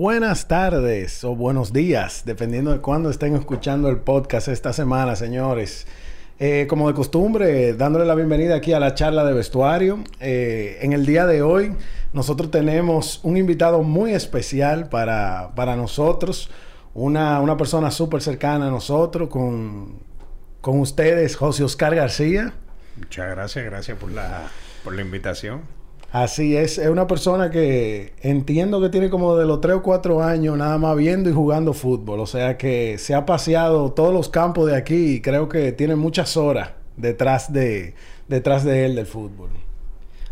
Buenas tardes o buenos días, dependiendo de cuándo estén escuchando el podcast esta semana, señores. Eh, como de costumbre, dándole la bienvenida aquí a la charla de vestuario. Eh, en el día de hoy, nosotros tenemos un invitado muy especial para, para nosotros, una, una persona súper cercana a nosotros, con, con ustedes, José Oscar García. Muchas gracias, gracias por la, por la invitación. Así es, es una persona que entiendo que tiene como de los 3 o 4 años nada más viendo y jugando fútbol. O sea que se ha paseado todos los campos de aquí y creo que tiene muchas horas detrás de, detrás de él del fútbol.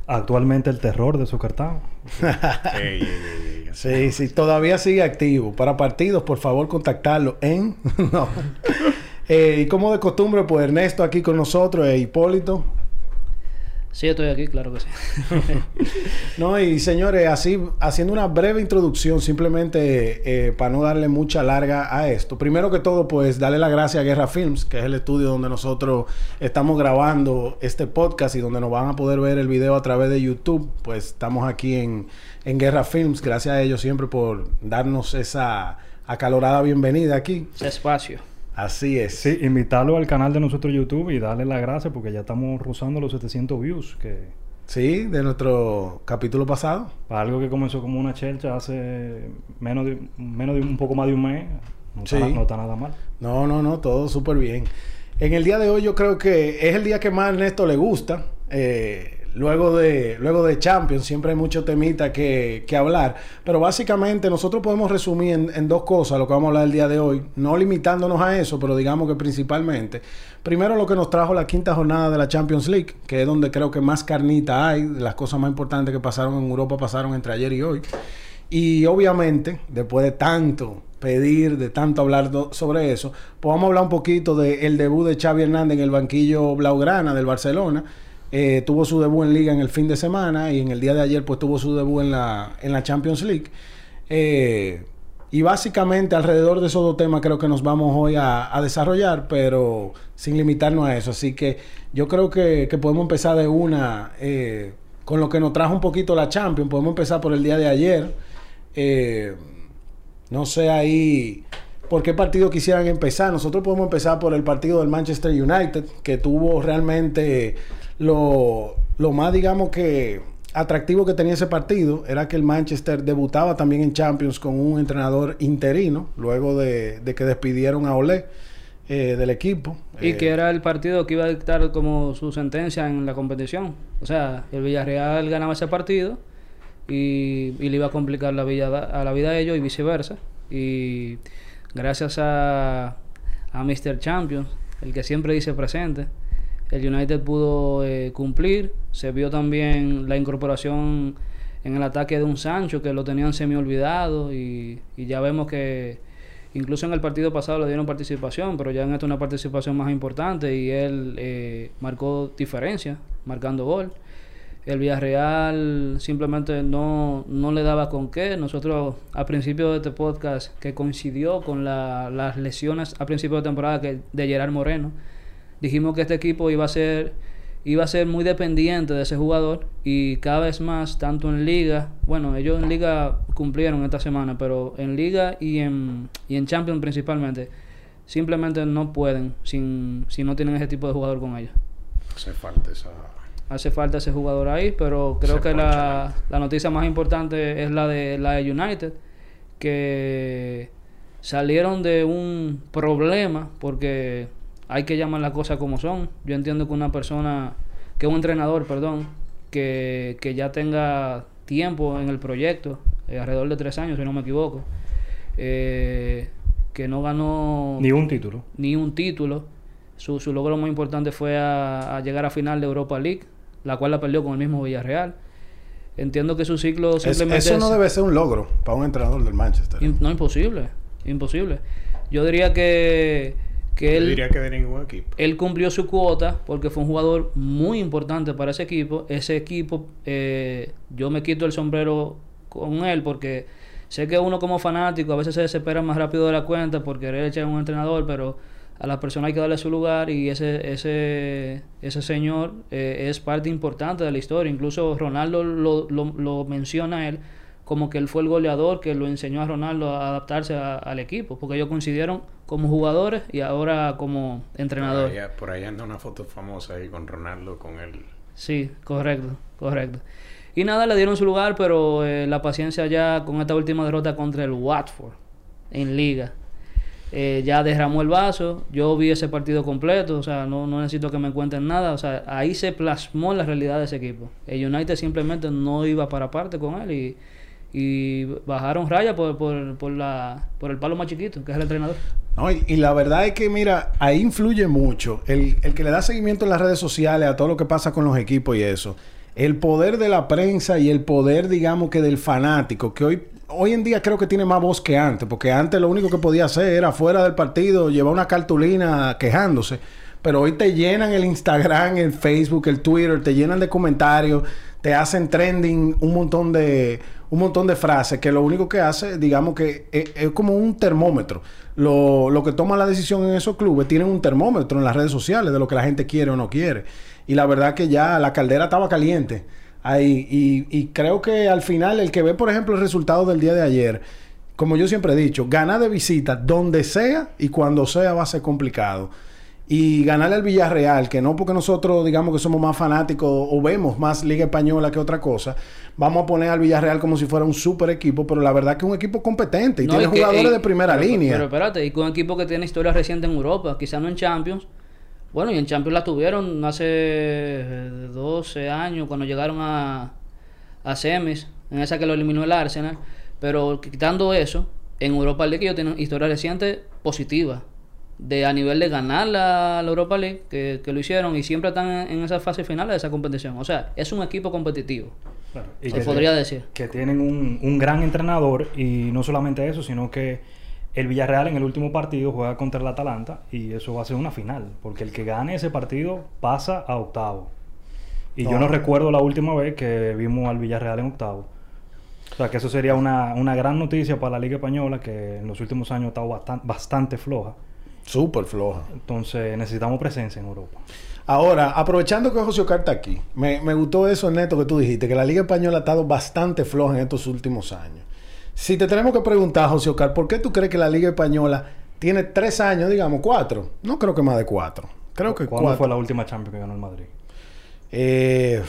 Actualmente el terror de su cartón. sí, sí, todavía sigue activo. Para partidos, por favor, contactarlo en... no. Eh, y como de costumbre, pues Ernesto aquí con nosotros e Hipólito. Sí, estoy aquí, claro que sí. no, y señores, así, haciendo una breve introducción, simplemente eh, para no darle mucha larga a esto. Primero que todo, pues darle la gracia a Guerra Films, que es el estudio donde nosotros estamos grabando este podcast y donde nos van a poder ver el video a través de YouTube. Pues estamos aquí en, en Guerra Films. Gracias a ellos siempre por darnos esa acalorada bienvenida aquí. Ese espacio. Así es. Sí, invitarlo al canal de nosotros YouTube y darle las gracias porque ya estamos rozando los 700 views. Que... Sí, de nuestro capítulo pasado. Para algo que comenzó como una chelcha hace menos de, menos de un poco más de un mes. No, está, no está nada mal. No, no, no, todo súper bien. En el día de hoy yo creo que es el día que más a Ernesto le gusta. Eh, luego de, luego de Champions, siempre hay mucho temita que, que hablar. Pero básicamente nosotros podemos resumir en, dos cosas lo que vamos a hablar el día de hoy, no limitándonos a eso, pero digamos que principalmente. Primero lo que nos trajo la quinta jornada de la Champions League, que es donde creo que más carnita hay, las cosas más importantes que pasaron en Europa pasaron entre ayer y hoy. Y obviamente, después de tanto pedir, de tanto hablar sobre eso, pues vamos a hablar un poquito del debut de Xavi Hernández en el banquillo Blaugrana del Barcelona eh, tuvo su debut en Liga en el fin de semana y en el día de ayer pues tuvo su debut en la, en la Champions League. Eh, y básicamente alrededor de esos dos temas creo que nos vamos hoy a, desarrollar, pero sin limitarnos a eso. Así que yo creo que, que podemos empezar de una eh, con lo que nos trajo un poquito la Champions. Podemos empezar por el día de ayer. Eh, no sé ahí por qué partido quisieran empezar. Nosotros podemos empezar por el partido del Manchester United, que tuvo realmente lo, lo más, digamos que atractivo que tenía ese partido era que el Manchester debutaba también en Champions con un entrenador interino, luego de, de que despidieron a Olé eh, del equipo. Y eh, que era el partido que iba a dictar como su sentencia en la competición. O sea, el Villarreal ganaba ese partido y, y le iba a complicar la vida, a la vida de ellos y viceversa. Y gracias a, a Mr. Champions, el que siempre dice presente, el United pudo eh, cumplir. Se vio también la incorporación en el ataque de un Sancho que lo tenían semi olvidado y, ya vemos que incluso en el partido pasado le dieron participación, pero ya en esta una participación más importante y él eh, marcó diferencia, marcando gol. El Villarreal simplemente no, no le daba con qué. Nosotros a principio de este podcast que coincidió con la, las lesiones a principio de temporada que, de Gerard Moreno, dijimos que este equipo iba a ser iba a ser muy dependiente de ese jugador y cada vez más tanto en liga bueno ellos en liga cumplieron esta semana pero en liga y en y en Champions principalmente simplemente no pueden sin si no tienen ese tipo de jugador con ellos. Hace falta esa hace falta ese jugador ahí pero creo que la, la noticia más importante es la de la de United que salieron de un problema porque hay que llamar las cosas como son. Yo entiendo que una persona, que un entrenador, perdón, que, que ya tenga tiempo en el proyecto, eh, alrededor de tres años, si no me equivoco, eh, que no ganó... Ni un título. Ni un título. Su, su logro más importante fue a, a, llegar a final de Europa League, la cual la perdió con el mismo Villarreal. Entiendo que su ciclo simplemente... Es, eso no debe ser un logro para un entrenador del Manchester. no, imposible. Imposible. Yo diría que que él, diría que de ningún equipo. Él cumplió su cuota porque fue un jugador muy importante para ese equipo. Ese equipo, eh, yo me quito el sombrero con él porque sé que uno como fanático a veces se desespera más rápido de la cuenta por querer echar a un entrenador, pero a las personas hay que darle su lugar y ese ese ese señor eh, es parte importante de la historia. Incluso Ronaldo lo, lo, lo menciona a él como que él fue el goleador que lo enseñó a Ronaldo a adaptarse al equipo, porque ellos coincidieron como jugadores y ahora como entrenador. Por allá, anda una foto famosa ahí con Ronaldo, con él. Sí, correcto, correcto. Y nada, le dieron su lugar, pero eh, la paciencia ya con esta última derrota contra el Watford en liga. Eh, ya derramó el vaso, yo vi ese partido completo, o sea, no, no necesito que me cuenten nada, o sea, ahí se plasmó la realidad de ese equipo. El United simplemente no iba para parte con él y y bajaron raya por, por, por, la, por el palo más chiquito, que es el entrenador. No, y, la verdad es que, mira, ahí influye mucho el, el, que le da seguimiento en las redes sociales a todo lo que pasa con los equipos y eso. El poder de la prensa y el poder, digamos, que del fanático, que hoy, hoy en día creo que tiene más voz que antes, porque antes lo único que podía hacer era fuera del partido llevar una cartulina quejándose. Pero hoy te llenan el Instagram, el Facebook, el Twitter, te llenan de comentarios, te hacen trending un montón de un montón de frases que lo único que hace, digamos que es, como un termómetro. Lo, lo, que toma la decisión en esos clubes tienen un termómetro en las redes sociales de lo que la gente quiere o no quiere. Y la verdad que ya la caldera estaba caliente ahí. Y, y creo que al final el que ve, por ejemplo, el resultado del día de ayer, como yo siempre he dicho, gana de visita donde sea y cuando sea va a ser complicado y ganarle al Villarreal, que no porque nosotros digamos que somos más fanáticos o vemos más Liga Española que otra cosa, vamos a poner al Villarreal como si fuera un super equipo, pero la verdad que es un equipo competente y tiene jugadores de primera línea. Pero espérate, y con un equipo que tiene historia reciente en Europa, quizás no en Champions. Bueno, y en Champions la tuvieron hace 12 años cuando llegaron a, a semis, en esa que lo eliminó el Arsenal. Pero quitando eso, en Europa League ellos tienen historia reciente positiva de a nivel de ganar la, Europa League, que, lo hicieron y siempre están en, esa fase final de esa competición. O sea, es un equipo competitivo. se podría decir. Que tienen un, un, gran entrenador y no solamente eso, sino que el Villarreal en el último partido juega contra el Atalanta y eso va a ser una final, porque el que gane ese partido pasa a octavo. Y yo no recuerdo la última vez que vimos al Villarreal en octavo. O sea, que eso sería una, una gran noticia para la Liga Española, que en los últimos años ha estado bastante, bastante floja. Súper floja. Entonces necesitamos presencia en Europa. Ahora, aprovechando que José Ocar está aquí, me, gustó eso, Neto, que tú dijiste, que la Liga Española ha estado bastante floja en estos últimos años. Si te tenemos que preguntar, José Ocar, ¿por qué tú crees que la Liga Española tiene tres años, digamos, cuatro? No creo que más de cuatro. Creo que ¿Cuándo fue la última Champions que ganó el Madrid? Eh,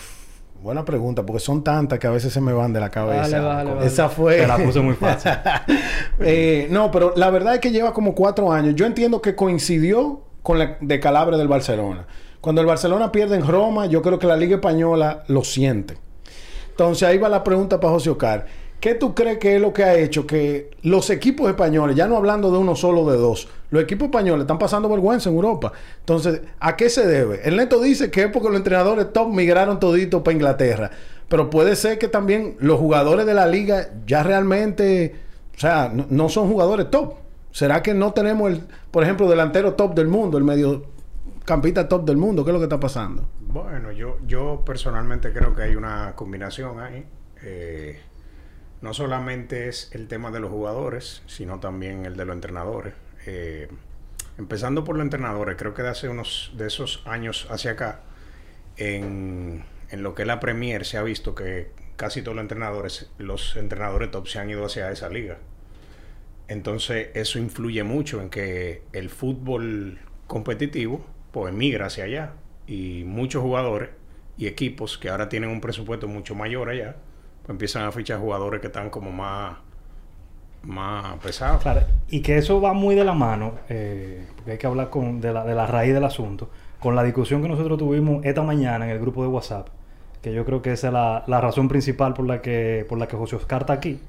buena pregunta, porque son tantas que a veces se me van de la cabeza. Esa fue. Te la puse muy fácil. Eh, no, pero la verdad es que lleva como cuatro años. Yo entiendo que coincidió con la de Calabre del Barcelona. Cuando el Barcelona pierde en Roma, yo creo que la Liga Española lo siente. Entonces ahí va la pregunta para José Ocar. ¿Qué tú crees que es lo que ha hecho que los equipos españoles, ya no hablando de uno solo de dos, los equipos españoles están pasando vergüenza en Europa? Entonces, ¿a qué se debe? El neto dice que es porque los entrenadores top migraron todito para Inglaterra. Pero puede ser que también los jugadores de la liga ya realmente, o sea, no, son jugadores top. ¿Será que no tenemos el, por ejemplo, delantero top del mundo, el medio campita top del mundo? ¿Qué es lo que está pasando? Bueno, yo, yo personalmente creo que hay una combinación ahí. Eh, no solamente es el tema de los jugadores, sino también el de los entrenadores. Eh, empezando por los entrenadores, creo que de hace unos de esos años hacia acá, en, en lo que es la Premier se ha visto que casi todos los entrenadores, los entrenadores top se han ido hacia esa liga. Entonces eso influye mucho en que el fútbol competitivo pues migra hacia allá y muchos jugadores y equipos que ahora tienen un presupuesto mucho mayor allá empiezan a fichar jugadores que están como más, más pesados. Claro, y que eso va muy de la mano, eh, porque hay que hablar con, de, la, de la raíz del asunto, con la discusión que nosotros tuvimos esta mañana en el grupo de WhatsApp, que yo creo que esa es la, la razón principal por la que, por la que José Oscar está aquí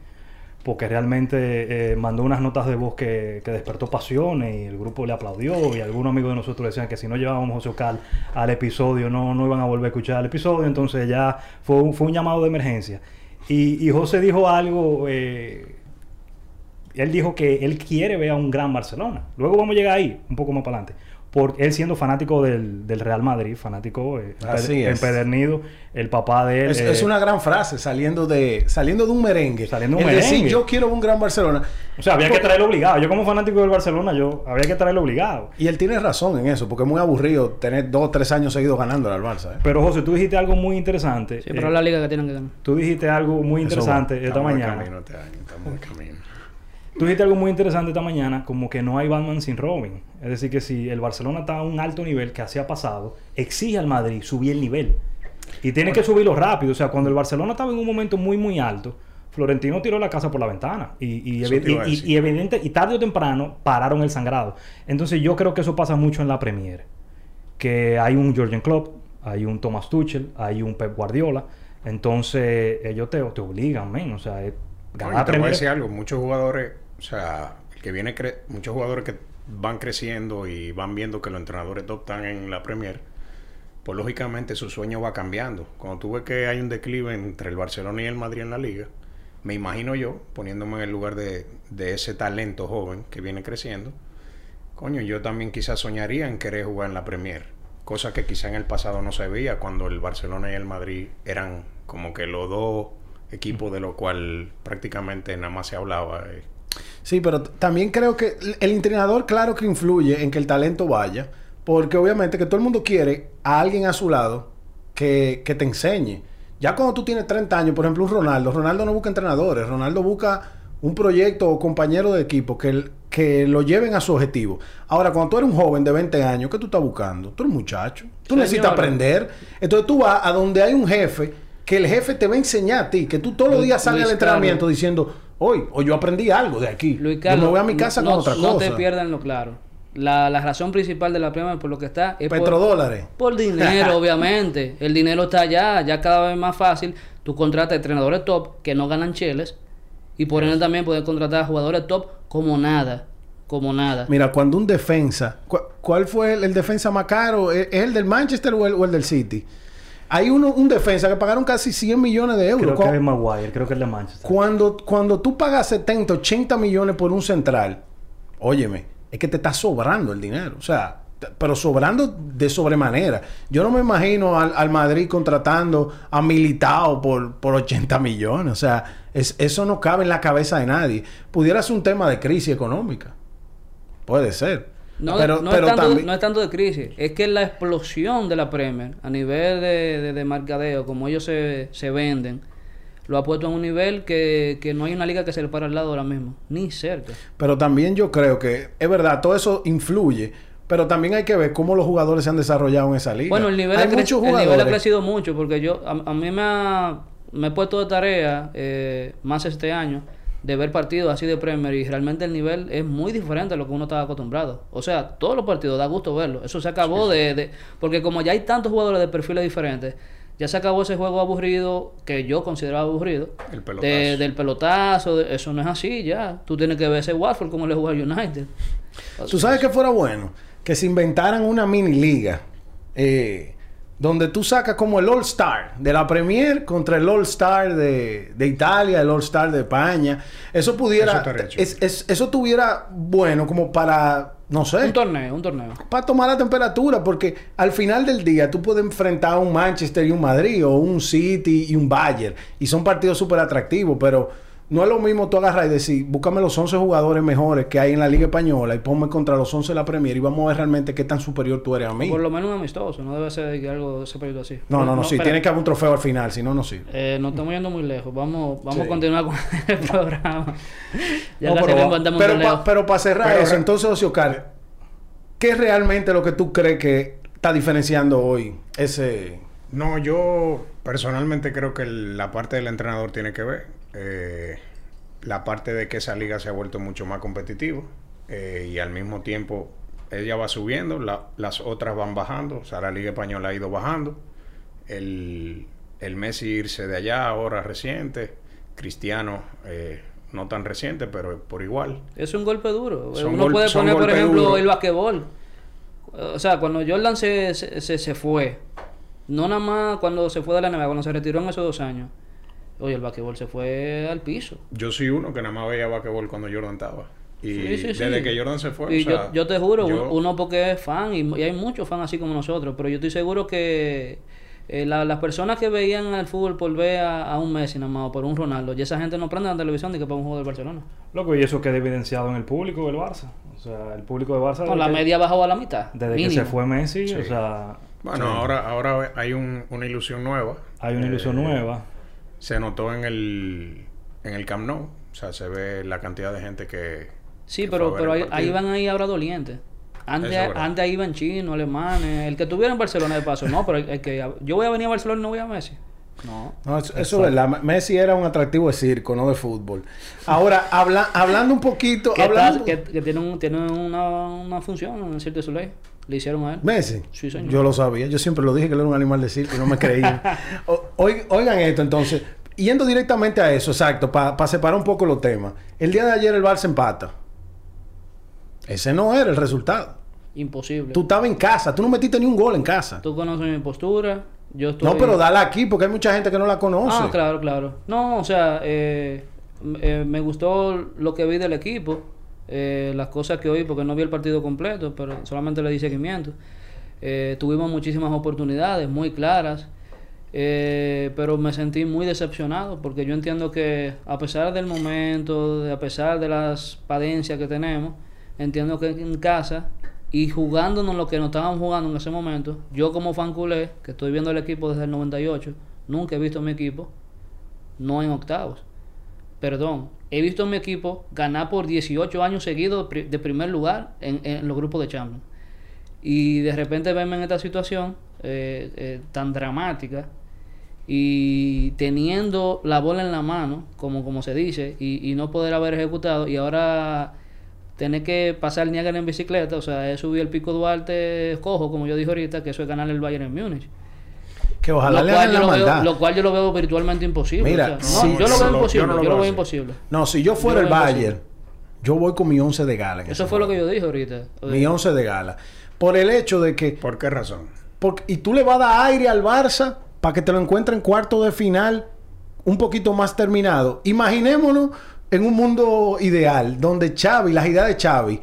porque realmente eh, mandó unas notas de voz que, que, despertó pasiones y el grupo le aplaudió y algunos amigos de nosotros decían que si no llevábamos José Oscar al episodio no, no iban a volver a escuchar el episodio, entonces ya fue fue un llamado de emergencia. Y, José dijo algo, eh, él dijo que él quiere ver a un gran Barcelona. Luego vamos a llegar ahí, un poco más para adelante. Por él siendo fanático del, del Real Madrid, fanático eh, Así empe- es. empedernido, el papá de él... Es, eh, es una gran frase saliendo de saliendo de un merengue. Saliendo de un El decir, merengue. yo quiero un gran Barcelona. O sea, había que traerlo obligado. Yo como fanático del Barcelona, yo había que traerlo obligado. Y él tiene razón en eso, porque es muy aburrido tener dos o tres años seguidos ganando al Barça. ¿eh? Pero José, tú dijiste algo muy interesante. Sí, eh, pero la liga que tienen que ganar. Tú dijiste algo muy Eso interesante esta mañana. camino este año, estamos de camino. Tú dijiste algo muy interesante esta mañana, como que no hay Batman sin Robin. Es decir, que si el Barcelona está a un alto nivel, que así ha pasado, exige al Madrid subir el nivel. Y tiene que subirlo rápido. O sea, cuando el Barcelona estaba en un momento muy, muy alto, Florentino tiró la casa por la ventana. Y, y, y- y- evidente, y tarde o temprano pararon el sangrado. Entonces yo creo que eso pasa mucho en la Premier. Que hay un Jurgen Klopp, hay un Thomas Tuchel, hay un Pep Guardiola. Entonces ellos te, te obligan, men. O sea, ganar y te voy a decir algo, muchos jugadores, o sea, el que viene cre- muchos jugadores que van creciendo y van viendo que los entrenadores top están en la Premier, pues lógicamente su sueño va cambiando. Cuando tú ves que hay un declive entre el Barcelona y el Madrid en la liga, me imagino yo, poniéndome en el lugar de, de ese talento joven que viene creciendo, coño, yo también quizás soñaría en querer jugar en la Premier, cosa que quizá en el pasado no se veía cuando el Barcelona y el Madrid eran como que los dos equipos de lo cual prácticamente nada más se hablaba. eh. Sí, pero también creo que el- entrenador, claro que influye en que el talento vaya, porque obviamente que todo el mundo quiere a alguien a su lado que, que te enseñe. Ya cuando tú tienes 30 años, por ejemplo, un Ronaldo, Ronaldo no busca entrenadores, Ronaldo busca un proyecto o compañero de equipo que, el- que lo lleven a su objetivo. Ahora, cuando tú eres un joven de 20 años, ¿qué tú estás buscando? Tú eres un muchacho, tú Señor. necesitas aprender. Entonces tú vas a donde hay un jefe, que el jefe te va a enseñar a ti, que tú todos los días sales al entrenamiento diciendo, hoy, o yo aprendí algo de aquí. Luis Yo Carlos, me voy a mi casa no, con otra no cosa. te pierdan lo claro. La, la razón principal de la Premier por lo que está es por, Petrodólares. por dinero, obviamente. El dinero está allá, ya cada vez más fácil. Tú contratas entrenadores top que no ganan cheles y por ende también puedes contratar jugadores top como nada, como nada. Mira, cuando un defensa, cu- ¿cuál fue el, el defensa más caro? ¿Es es el del Manchester o el, o el del City? Hay uno, un defensa que pagaron casi 100 millones de euros. Creo Cu- que es Maguire, creo que es de Manchester. Cuando, cuando tú pagas 70, 80 millones por un central, óyeme, es que te está sobrando el dinero. O sea, pero sobrando de sobremanera. Yo no me imagino al, al Madrid contratando a Militao por, por 80 millones. O sea, es- eso no cabe en la cabeza de nadie. Pudiera ser un tema de crisis económica. Puede ser. No, pero, no, pero es tanto, también- no es tanto de crisis, es que la explosión de la Premier a nivel de, de, de mercadeo, como ellos se, se venden, lo ha puesto a un nivel que, que no hay una liga que se le para al lado ahora mismo, ni cerca. Pero también yo creo que es verdad, todo eso influye. Pero también hay que ver cómo los jugadores se han desarrollado en esa liga. Bueno, el nivel, hay ha el nivel ha crecido mucho porque yo a, a mí me, ha, me he puesto de tarea eh, más este año de ver partidos así de Premier y realmente el nivel es muy diferente a lo que uno estaba acostumbrado. O sea, todos los partidos da gusto verlo. Eso se acabó de, de... Porque como ya hay tantos jugadores de perfiles diferentes, ya se acabó ese juego aburrido que yo consideraba aburrido. El pelotazo. de- del pelotazo, de- eso no es así ya. Tú tienes que ver ese Watford como le juega al United. ¿Tú sabes que fuera bueno? Que se inventaran una mini liga. eh, donde tú sacas como el All Star de la Premier contra el All Star de, de Italia, el All Star de España. Eso pudiera. Eso es- eso tuviera bueno como para. No sé. Un torneo, un torneo. para tomar la temperatura, porque al final del día tú puedes enfrentar a un Manchester y un Madrid, o un City y un Bayern, y son partidos súper atractivos, pero no es lo mismo tú agarrar y decir, búscame los 11 jugadores mejores que hay en la Liga Española y ponme contra los 11 de la Premier y vamos a ver realmente qué tan superior tú eres a mí. Por lo menos un amistoso, no debe ser de que algo se perdido así. No, no, no, sí, espera. tiene que haber un trofeo al final, si no, no sirve. Eh, no estamos yendo muy lejos. Vamos, vamos Sí. a continuar con el programa. ya No, casi pero un pero, torneo. pa- pero para cerrar Pero eso, entonces, Ociocar, ¿qué es realmente lo que tú crees que está diferenciando hoy ese... No, yo personalmente creo que el- la parte del entrenador tiene que ver. Eh, la parte de que esa liga se ha vuelto mucho más competitiva eh, y al mismo tiempo ella va subiendo, la- las otras van bajando. O sea, la liga española ha ido bajando. El, el Messi irse de allá ahora reciente. Cristiano eh, no tan reciente, pero por igual. Es un golpe duro. Son Uno gol- puede poner, por ejemplo, el basquetbol. O sea, cuando Jordan se, se, se, se fue, no nada más cuando se fue de la NBA, cuando se retiró en esos dos años, oye, el basquetbol se fue al piso. Yo soy uno que nada más veía basquetbol cuando Jordan estaba. Y Sí, sí, sí. desde que Jordan se fue, Y o sea, yo, yo te juro, yo- uno porque es fan y, y hay muchos fans así como nosotros, pero yo estoy seguro que eh, la- las personas que veían el fútbol por ver a, a un Messi nada más o por un Ronaldo, y esa gente no prende la televisión ni que para un juego del Barcelona. Loco, y eso queda evidenciado en el público del Barça. O sea, el público del Barça. No, la media bajó a la mitad. Desde que se fue Messi, Sí. o sea. Bueno, sí, ahora, ahora hay un- una ilusión nueva. Hay una ilusión Eh, nueva. Se notó en el, en el Camp Nou. O sea, se ve la cantidad de gente que... Sí, que pero, fue a ver pero el ahí, van ahí ahora dolientes. Antes, antes ahí iban chinos, alemanes, el que tuviera en Barcelona de paso. No, pero el, el que yo voy a venir a Barcelona y no voy a Messi. No. No, eso, es verdad. Messi era un atractivo de circo, no de fútbol. Ahora, habla- hablando un poquito... Que, hablando que, que tiene, un- tiene una, una función en el Cirque du Soleil. Le hicieron a él. Messi. Sí, señor. Yo lo sabía. Yo siempre lo dije que él era un animal de circo y no me creían. O- oigan esto entonces. Yendo directamente a eso, exacto, para separar un poco los temas. El día de ayer el Barça empata. Ese no era el resultado. Imposible. Tú estabas en casa. Tú no metiste ni un gol en casa. Tú conoces mi postura. Yo estoy... No, pero dale aquí porque hay mucha gente que no la conoce. Ah, claro, claro. No, o sea, eh, eh, me gustó lo que vi del equipo, eh, las cosas que oí, porque no vi el partido completo, pero solamente le di seguimiento. Eh, tuvimos muchísimas oportunidades muy claras, eh, pero me sentí muy decepcionado porque yo entiendo que a pesar del momento, a pesar de las padencias que tenemos, entiendo que en casa y jugándonos lo que nos estaban jugando en ese momento, yo como fan culé, que estoy viendo el equipo desde el 98, nunca he visto a mi equipo no en octavos. Perdón, he visto a mi equipo ganar por 18 años seguidos de primer lugar en, los grupos de Champions. Y de repente verme en esta situación eh, eh, tan dramática y teniendo la bola en la mano, como, como se dice, y, no poder haber ejecutado, y ahora tener que pasar Niágara en bicicleta, o sea, es subir el pico Duarte cojo, como yo dije ahorita, que eso es ganar el Bayern en Múnich. Que ojalá Lo le cual, hagan yo la lo veo, maldad. lo cual yo lo veo virtualmente imposible. Mira, o sea, no, sí, yo lo veo no- imposible, yo no lo yo lo veo veo así. imposible. No, si yo fuera Yo el Bayern, yo voy con mi 11 de gala. en Eso fue lo que yo dije ahorita. Mi 11 de gala. Por el hecho de que ¿Por qué razón? Porque, y tú le vas a dar aire al Barça para que te lo encuentre en cuarto de final un poquito más terminado. Imaginémonos en un mundo ideal donde Xavi, las ideas de Xavi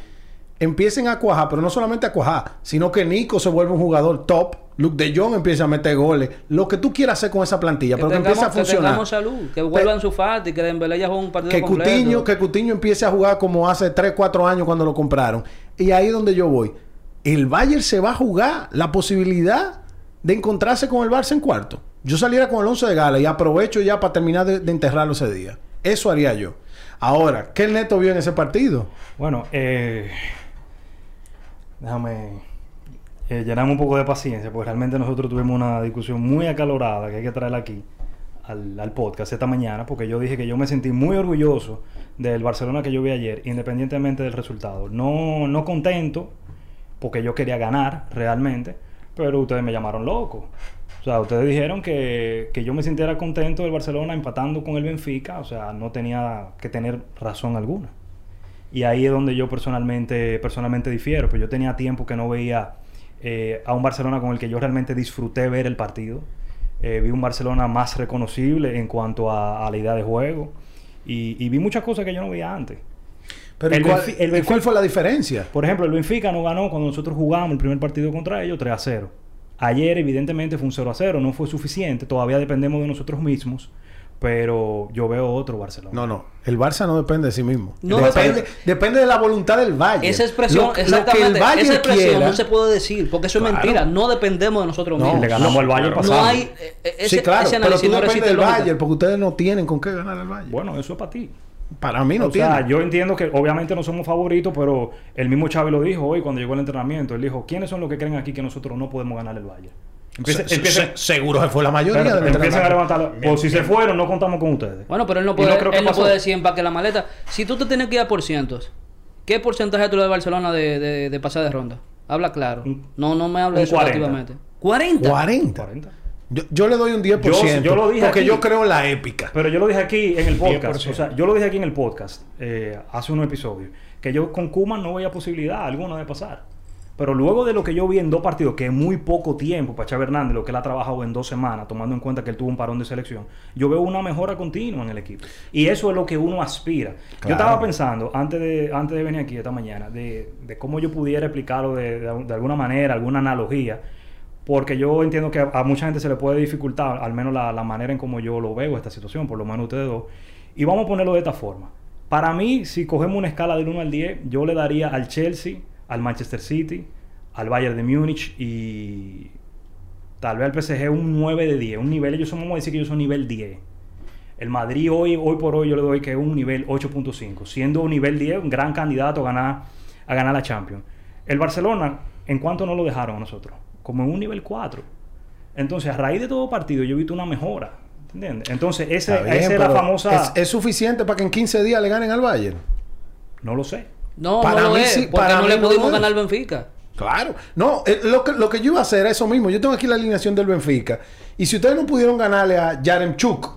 empiecen a cuajar, pero no solamente a cuajar, sino que Nico se vuelve un jugador top, Luke de Jong empieza a meter goles, lo que tú quieras hacer con esa plantilla, Que pero que empiece a que funcionar. tengamos salud, que vuelvan su falta y que Dembélé ya juegue un partido Que completo. Cutiño, que Cutiño empiece a jugar como hace 3, 4 años cuando lo compraron. Y ahí es donde yo voy. El Bayern se va a jugar la posibilidad de encontrarse con el Barça en cuarto. Yo saliera con el 11 de gala y aprovecho ya para terminar de, de enterrarlo ese día. Eso haría yo. Ahora, ¿qué el Neto vio en ese partido? Bueno, eh, déjame eh, llenarme un poco de paciencia, porque realmente nosotros tuvimos una discusión muy acalorada que hay que traerla aquí al, al podcast esta mañana, porque yo dije que yo me sentí muy orgulloso del Barcelona que yo vi ayer, independientemente del resultado. No, no contento, porque yo quería ganar realmente, pero ustedes me llamaron loco. O sea, ustedes dijeron que, que yo me sintiera contento del Barcelona empatando con el Benfica, o sea, no tenía que tener razón alguna. Y ahí es donde yo personalmente, personalmente difiero, pues yo tenía tiempo que no veía eh, a un Barcelona con el que yo realmente disfruté ver el partido. Eh, vi un Barcelona más reconocible en cuanto a, a la idea de juego y, y vi muchas cosas que yo no veía antes. Pero El ¿y cuál, el cuál fue la diferencia? Por ejemplo, el Benfica no ganó cuando nosotros jugamos el primer partido contra ellos 3 a 0. Ayer, evidentemente, fue un 0 a 0, no fue suficiente, todavía dependemos de nosotros mismos, pero yo veo otro Barcelona. No, no. El Barça no depende de sí mismo. No depende, depende. depende de la voluntad del Bayern. Esa expresión, Lo- lo, que exactamente, el Bayern esa expresión quiera- no se puede decir, porque eso Claro. es mentira. No dependemos de nosotros No, mismos. le ganamos al Bayern claro. pasado. No hay... eh, eh, ese, sí, claro, ese pero tú no depende del lógica. Bayern porque ustedes no tienen con qué ganar el Bayern. Bueno, eso es para ti. Para mí no o tienen. sea, yo entiendo que obviamente no somos favoritos, pero el mismo Xavi lo dijo hoy cuando llegó al entrenamiento. Él dijo, ¿quiénes son los que creen aquí que nosotros no podemos ganar el Bayern? Empieza, Se- empieza- se- seguro se fue la mayoría espérate, del empiezan a entrenamiento. levantar. Bien, Por si se fueron, no contamos con ustedes. Bueno, pero él no puede, no creo que él no puede decir empaque la maleta. Si tú te tienes que ir a por cientos, ¿qué porcentaje tú le das a Barcelona de, de, de pasar de ronda? Habla claro. No, no me hables un de eso 40. relativamente. ¿40? 40. 40. Yo, yo le doy un 10%. Yo- yo lo dije porque aquí. yo creo en la épica. Pero yo lo dije aquí en el podcast. 10%. O sea, yo lo dije aquí en el podcast eh, hace unos episodios. Que yo con Kuman no veía posibilidad alguna de pasar. Pero luego de lo que yo vi en dos partidos, que es muy poco tiempo para Xavi Hernández, lo que él ha trabajado en dos semanas, tomando en cuenta que él tuvo un parón de selección, yo veo una mejora continua en el equipo. Y eso es lo que uno aspira. Yo estaba pensando, antes de, antes de venir aquí esta mañana, de, de cómo yo pudiera explicarlo de, de- de alguna manera, alguna analogía, porque yo entiendo que a, a mucha gente se le puede dificultar, al menos la, la manera en cómo yo lo veo esta situación, por lo menos ustedes dos. Y vamos a ponerlo de esta forma. Para mí, si cogemos una escala del 1 al 10, yo le daría al Chelsea, al Manchester City, al Bayern de Múnich y tal vez al PSG un 9 de 10. Un nivel, ellos son, vamos a decir que ellos son nivel 10. El Madrid hoy, hoy por hoy yo le doy que es un nivel 8.5, siendo un nivel 10 un gran candidato a ganar, a ganar la Champions. El Barcelona, ¿en cuánto no lo dejaron a nosotros? Como en un nivel 4. Entonces, a raíz de todo partido, yo he visto una mejora. ¿Entiendes? Entonces, ese, bien, esa es la famosa... ¿Es, es suficiente para que en 15 días le ganen al Bayern? No lo sé. No, Para no lo mí es, porque para no mí le pudimos es. ganar al Benfica. Claro. No, eh, lo, que, lo que yo iba a hacer era eso mismo. Yo tengo aquí la alineación del Benfica. Y si ustedes no pudieron ganarle a Yaremchuk,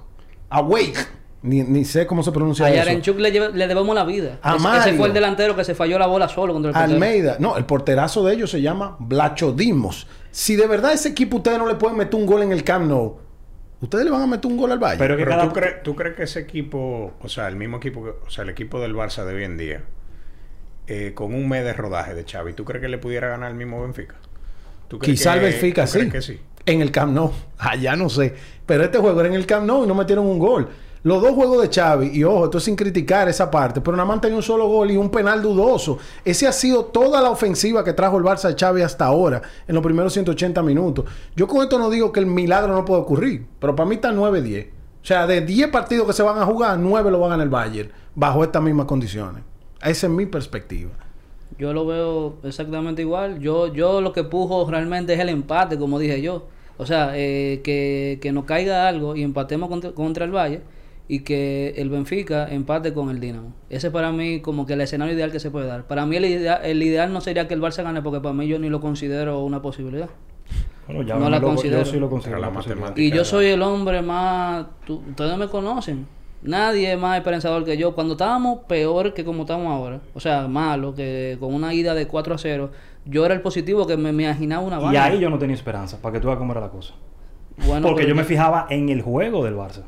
a Wake, ni, ni sé cómo se pronuncia A eso. Yarenchuk le, lleve- le debemos la vida. A Ese- Mario. ese fue el delantero que se falló la bola solo contra el portero. Almeida. No, el porterazo de ellos se llama Blachodimos. Si de verdad ese equipo ustedes no le pueden meter un gol en el Camp Nou, ustedes le van a meter un gol al Bayern. Pero que Pero cada... ¿tú, crees, ¿tú crees que ese equipo, o sea, el mismo equipo, que- o sea, el equipo del Barça de hoy en día, eh, con un mes de rodaje de Xavi, ¿tú crees que le pudiera ganar el mismo Benfica? ¿Tú crees Quizá el Benfica tú sí. crees que sí? En el Camp Nou. Allá no sé. Pero este juego era en el Camp Nou y no metieron un gol. Los dos juegos de Xavi, y ojo, esto es sin criticar esa parte, pero nada más tenido un solo gol y un penal dudoso. Ese ha sido toda la ofensiva que trajo el Barça de Xavi hasta ahora, en los primeros 180 minutos. Yo con esto no digo que el milagro no puede ocurrir, pero para mí está 9-10. O sea, de 10 partidos que se van a jugar, 9 lo van a ganar el Bayern, bajo estas mismas condiciones. Esa es mi perspectiva. Yo lo veo exactamente igual. Yo, yo lo que pujo realmente es el empate, como dije yo. O sea, eh, que, que nos caiga algo y empatemos contra, contra el Valle y que el Benfica empate con el Dinamo. Ese para mí como que el escenario ideal que se puede dar. Para mí el, idea- el ideal no sería que el Barça gane porque para mí yo ni lo considero una posibilidad. Bueno, ya no la lo- considero. Yo sí lo considero. La matemática- Y yo soy el hombre más... tú- ustedes me conocen. Nadie es más esperanzador que yo. Cuando estábamos peor que como estamos ahora, o sea, malo, que con una ida de 4 a 0, yo era el positivo que me, me imaginaba una Y vaina. ahí yo no tenía esperanza, para que tú veas cómo era la cosa. Bueno, porque pero yo me fijaba en el juego del Barça.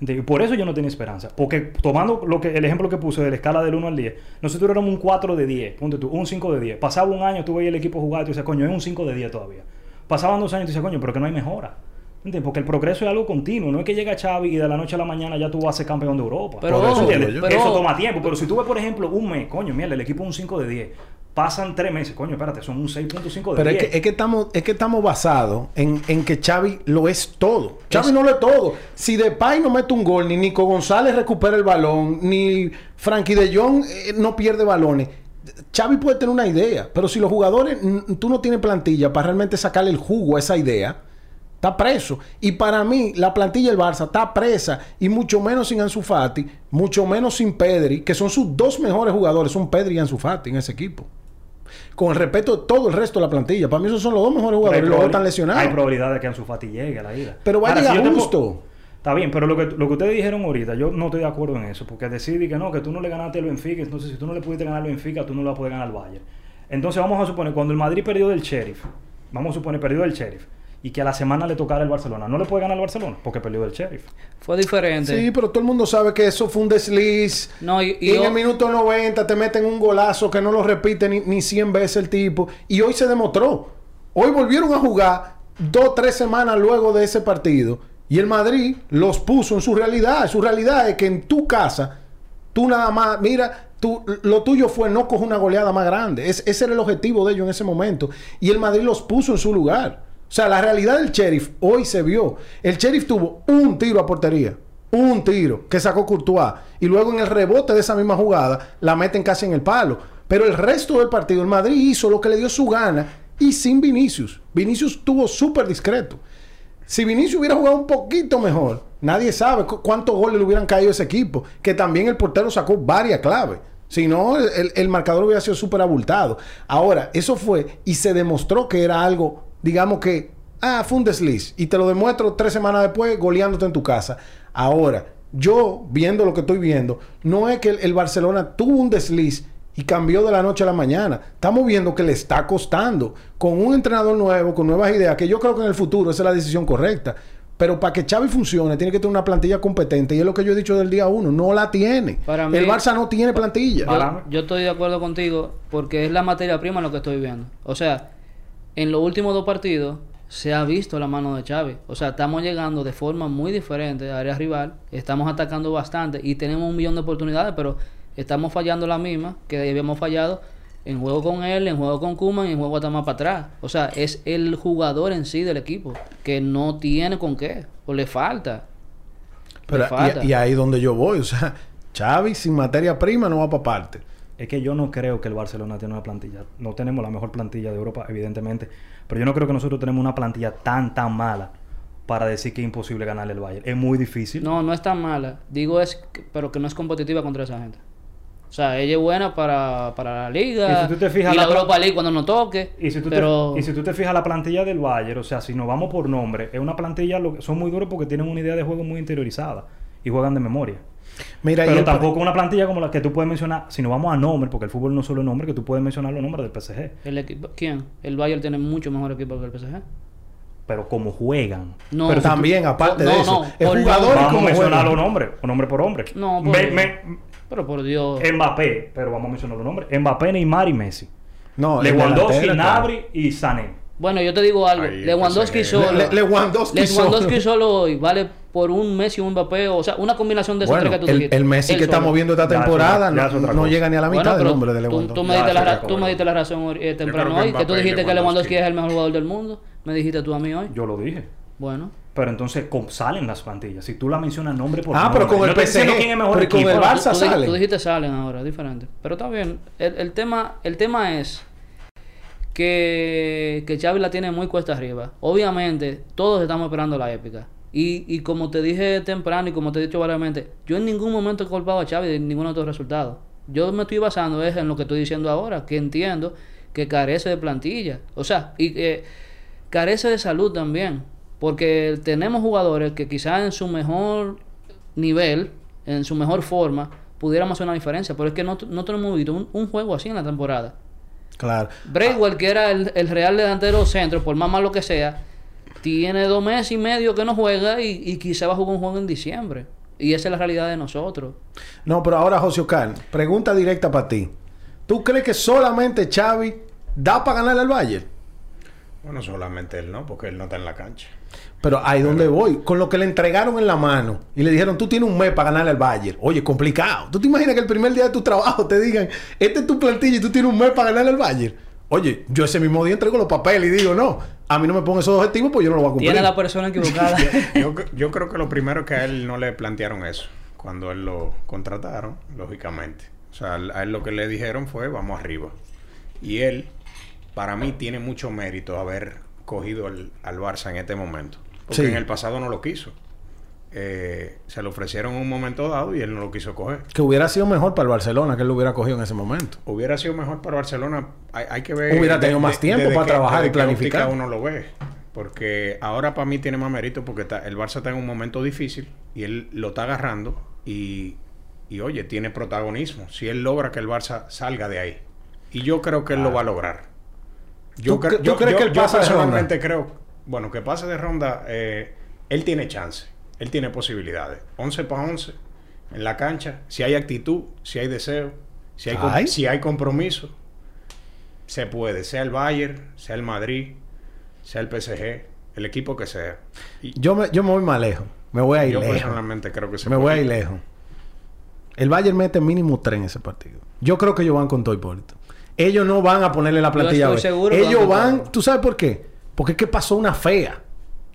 ¿Entiendes? Y por eso yo no tenía esperanza. Porque tomando lo que, el ejemplo que puse de la escala del 1 al 10, nosotros éramos un 4 de 10, ponte tú, un 5 de 10. Pasaba un año, tú veías el equipo jugar y tú dices, coño, es un 5 de 10 todavía. Pasaban dos años y tú dices, coño, pero que no hay mejora. ¿Entiendes? Porque el progreso es algo continuo. No es que llega Xavi y de la noche a la mañana ya tú vas a ser campeón de Europa. Pero Por eso toma tiempo. Pero si tú ves, por ejemplo, un mes, coño, mierda, el equipo es un 5 de 10. Pasan tres meses, coño, espérate, son un 6.5 de Pero 10. es que, es que estamos, es que estamos basados en, en que Xavi lo es todo. Xavi Es- no lo es todo. Si Depay no mete un gol, ni Nico González recupera el balón, ni Frankie de Jong eh, no pierde balones. Xavi puede tener una idea, pero si los jugadores, tú no tienes plantilla para realmente sacarle el jugo a esa idea, está preso. Y para mí, la plantilla del Barça está presa, y mucho menos sin Ansu Fati, mucho menos sin Pedri, que son sus dos mejores jugadores, son Pedri y Ansu Fati en ese equipo. Con el respeto de todo el resto de la plantilla. Para mí esos son los dos mejores jugadores y los dos están lesionados. Hay probabilidad de que Ansu Fati llegue a la ida. Pero va a llegar justo. Está bien, pero lo que, lo que ustedes dijeron ahorita, yo no estoy de acuerdo en eso, porque decir que no, que tú no le ganaste al Benfica, entonces si tú no le pudiste ganar al Benfica, tú no le vas a poder ganar al Bayern. Entonces vamos a suponer, cuando el Madrid perdió del Sheriff, vamos a suponer perdió del Sheriff, y que a la semana le tocara el Barcelona, no le puede ganar al Barcelona, porque perdió del Sheriff. fue diferente. Sí, pero todo el mundo sabe que eso fue un desliz. No, y, y Y en yo- el minuto 90 te meten un golazo que no lo repite ni, ni 100 veces el tipo. Y hoy se demostró. Hoy volvieron a jugar dos, tres semanas luego de ese partido. Y el Madrid los puso en su realidad. Su realidad es que en tu casa, tú nada más, mira, tú, lo tuyo fue no coger una goleada más grande. Es- ese era el objetivo de ellos en ese momento. Y el Madrid los puso en su lugar. O sea, la realidad del Sheriff hoy se vio. El Sheriff tuvo un tiro a portería. Un tiro que sacó Courtois. Y luego en el rebote de esa misma jugada la meten casi en el palo. Pero el resto del partido, el Madrid hizo lo que le dio su gana y sin Vinicius. Vinicius estuvo súper discreto. Si Vinicius hubiera jugado un poquito mejor, nadie sabe cu- cuántos goles le hubieran caído a ese equipo. Que también el portero sacó varias claves. Si no, el- el marcador hubiera sido súper abultado. Ahora, eso fue y se demostró que era algo, digamos que, ah, fue un desliz. Y te lo demuestro tres semanas después goleándote en tu casa. Ahora, yo, viendo lo que estoy viendo, no es que el, el Barcelona tuvo un desliz y cambió de la noche a la mañana. Estamos viendo que le está costando. Con un entrenador nuevo, con nuevas ideas, que yo creo que en el futuro esa es la decisión correcta. Pero para que Xavi funcione, tiene que tener una plantilla competente. Y es lo que yo he dicho del día uno. No la tiene. Para mí- el Barça no tiene plantilla. Yo, yo estoy de acuerdo contigo porque es la materia prima lo que estoy viendo. O sea, en los últimos dos partidos se ha visto la mano de Chávez. O sea, estamos llegando de forma muy diferente a área rival, estamos atacando bastante y tenemos un millón de oportunidades, pero estamos fallando la misma que habíamos fallado en juego con él, en juego con Kuman y en juego hasta más para atrás. O sea, es el jugador en sí del equipo que no tiene con qué o le falta. Pero, le falta. y, y ahí donde yo voy. O sea, Xavi sin materia prima no va para parte. Es que yo no creo que el Barcelona tiene una plantilla. No tenemos la mejor plantilla de Europa, evidentemente. Pero yo no creo que nosotros tenemos una plantilla tan, tan mala para decir que es imposible ganarle el Bayern. Es muy difícil. No, no es tan mala. Digo es, que- pero que no es competitiva contra esa gente. O sea, ella es buena para, para la liga. Y si tú te fijas y la la Europa League cuando nos toque. Y si, tú pero te, y si tú te fijas la plantilla del Bayern, o sea, si nos vamos por nombre, es una plantilla, son muy duros porque tienen una idea de juego muy interiorizada y juegan de memoria. Mira, y Pero el- tampoco una plantilla como la que tú puedes mencionar, si nos vamos a nombre, porque el fútbol no es solo nombre, que tú puedes mencionar los nombres del PSG. el equipo, ¿quién? El Bayern tiene mucho mejor equipo que el PSG. Pero como juegan. No, Pero también, aparte no, de no, eso, no, es por jugador nombre. Vamos a mencionar los nombres, hombre por hombre. No, por- Me- me- Pero por Dios. Mbappé, pero vamos a mencionar los nombres. Mbappé, Neymar y Messi. No, Lewandowski. Nabri y Sané. Bueno, yo te digo algo. Ahí, Lewandowski solo. Le- Le- Lewandowski Lewandowski solo. solo hoy vale por un Messi y un Mbappé. O sea, una combinación de esos Bueno, tres que tú el, dijiste. el Messi Él que solo. estamos viendo esta temporada ya no, llega ni a la mitad Bueno, del pero nombre de tú- Lewandowski. Tú, me Ya, diste la, tú me diste razón eh, temprano que hoy. Que tú dijiste que Lewandowski es el mejor jugador del mundo. Me dijiste tú a mí hoy. Yo lo dije. Bueno. Pero entonces salen las plantillas. Si tú la mencionas nombre por Ah, nombre. pero con el no PSG, quién es mejor pero con equipo. el Barça tú, tú di- salen. Tú dijiste salen ahora, diferente. Pero está bien. El, el tema, el tema es que, que la tiene muy cuesta arriba. Obviamente, todos estamos esperando la épica. Y, y como te dije temprano y como te he dicho varias veces, yo en ningún momento he culpado a Xavi de ninguno de estos resultados. Yo me estoy basando es en lo que estoy diciendo ahora, que entiendo que carece de plantilla. O sea, y que carece de salud también. Porque tenemos jugadores que quizás en su mejor nivel, en su mejor forma, pudiéramos hacer una diferencia. Pero es que no, no tenemos visto un, un juego así en la temporada. Claro. Braithwaite, que era el, el real delantero centro, por más malo que sea, tiene dos meses y medio que no juega y, y quizá va a jugar un juego en diciembre. Y esa es la realidad de nosotros. No, pero ahora, José Ocar, pregunta directa para ti. ¿Tú crees que solamente Xavi da para ganarle al Bayern? Bueno, solamente él no, porque él no está en la cancha. Pero ahí donde voy, con lo que le entregaron en la mano y le dijeron, tú tienes un mes para ganarle al Bayern. Oye, complicado. ¿Tú te imaginas que el primer día de tu trabajo te digan, este es tu plantilla y tú tienes un mes para ganarle al Bayern? Oye, yo ese mismo día entrego los papeles y digo, no, a mí no me pongan esos objetivos, pues yo no los voy a cumplir. Tiene la persona equivocada. Yo, yo creo que lo primero es que a él no le plantearon eso cuando él lo contrataron, lógicamente. O sea, a él lo que le dijeron fue vamos arriba. Y él, para mí, tiene mucho mérito haber cogido al, al Barça en este momento. Porque Sí. en el pasado no lo quiso. Eh, se lo ofrecieron en un momento dado y él no lo quiso coger. Que hubiera sido mejor para el Barcelona que él lo hubiera cogido en ese momento. Hubiera sido mejor para Barcelona. Hay, hay que ver. Hubiera tenido más tiempo para trabajar y planificar. uno lo ve. Porque ahora para mí tiene más mérito porque está- el Barça está en un momento difícil y él lo está agarrando y, y, oye, tiene protagonismo. Si él logra que el Barça salga de ahí. Y yo creo que él lo va a lograr. Yo, ¿Tú cre- tú yo- crees yo- que él yo personalmente creo, bueno, que pase de ronda, eh, él tiene chance, él tiene posibilidades. 11 para 11 en la cancha, si hay actitud, si hay deseo, si hay, com- Ay. si hay compromiso, se puede, sea el Bayern, sea el Madrid, sea el PSG, el equipo que sea. Y Yo me, yo me voy más lejos. Me voy a ir yo lejos. personalmente creo que se Me voy a ir lejos. El Bayern mete mínimo tres en ese partido. Yo creo que ellos van con todo Hipólito. Ellos no van a ponerle la plantilla. estoy B. seguro ellos van. ¿tú sabes por qué? Porque es que pasó una fea.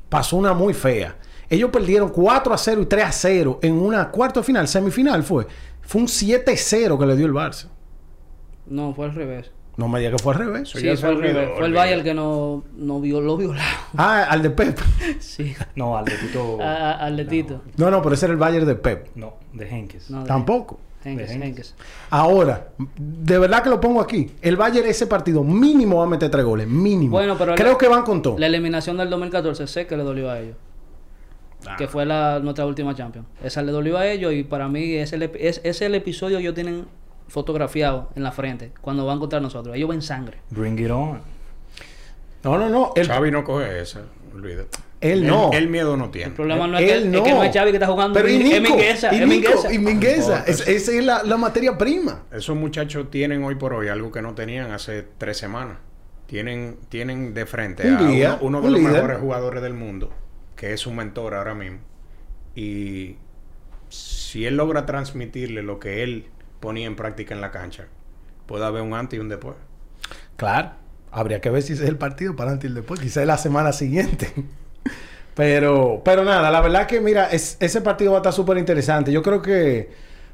Pasó una muy fea. Ellos perdieron 4 a 0 y 3 a 0 en una cuarto de final, semifinal fue. Fue un 7 a 0 que le dio el Barça. No, fue al revés. No me digas que fue al revés. Sí, fue al olvidó, revés. Fue el. Bayern que no, no violó, violado. Ah, al de Pep. Sí. No, Atletito. A- a- Atletito. No, no, pero ese era el Bayern de Pep. No, de Henkes. No, de- Tampoco. Henkes, Henkes. Ahora, de verdad que lo pongo aquí. El Bayern ese partido mínimo va a meter tres goles. Mínimo. Bueno, pero Creo la- que van con todo. La eliminación del 2014 sé que le dolió a ellos. Ah. Que fue la, nuestra última Champions. Esa le dolió a ellos y para mí es el, es, es el episodio que ellos tienen fotografiado en la frente cuando van contra nosotros. Ellos ven sangre. Bring it on. No, no, no. El, Xavi no coge esa, olvídate. Él no. Él, miedo no tiene. El problema no es que, él es que no es Xavi que está jugando, Pero y es Nico, Mingueza, y Nico, Mingueza. No, Es- esa es la, la materia prima. Esos muchachos tienen hoy por hoy algo que no tenían hace tres semanas. Tienen, tienen de frente Un a día, uno, uno de un los líder. mejores jugadores del mundo, que es su mentor ahora mismo. Y si él logra transmitirle lo que él ponía en práctica en la cancha, puede haber un antes y un después. Claro. Habría que ver si ese es el partido para antes y el después. Quizás es la semana siguiente. Pero, pero nada, la verdad que mira, es- ese partido va a estar súper interesante. Yo creo que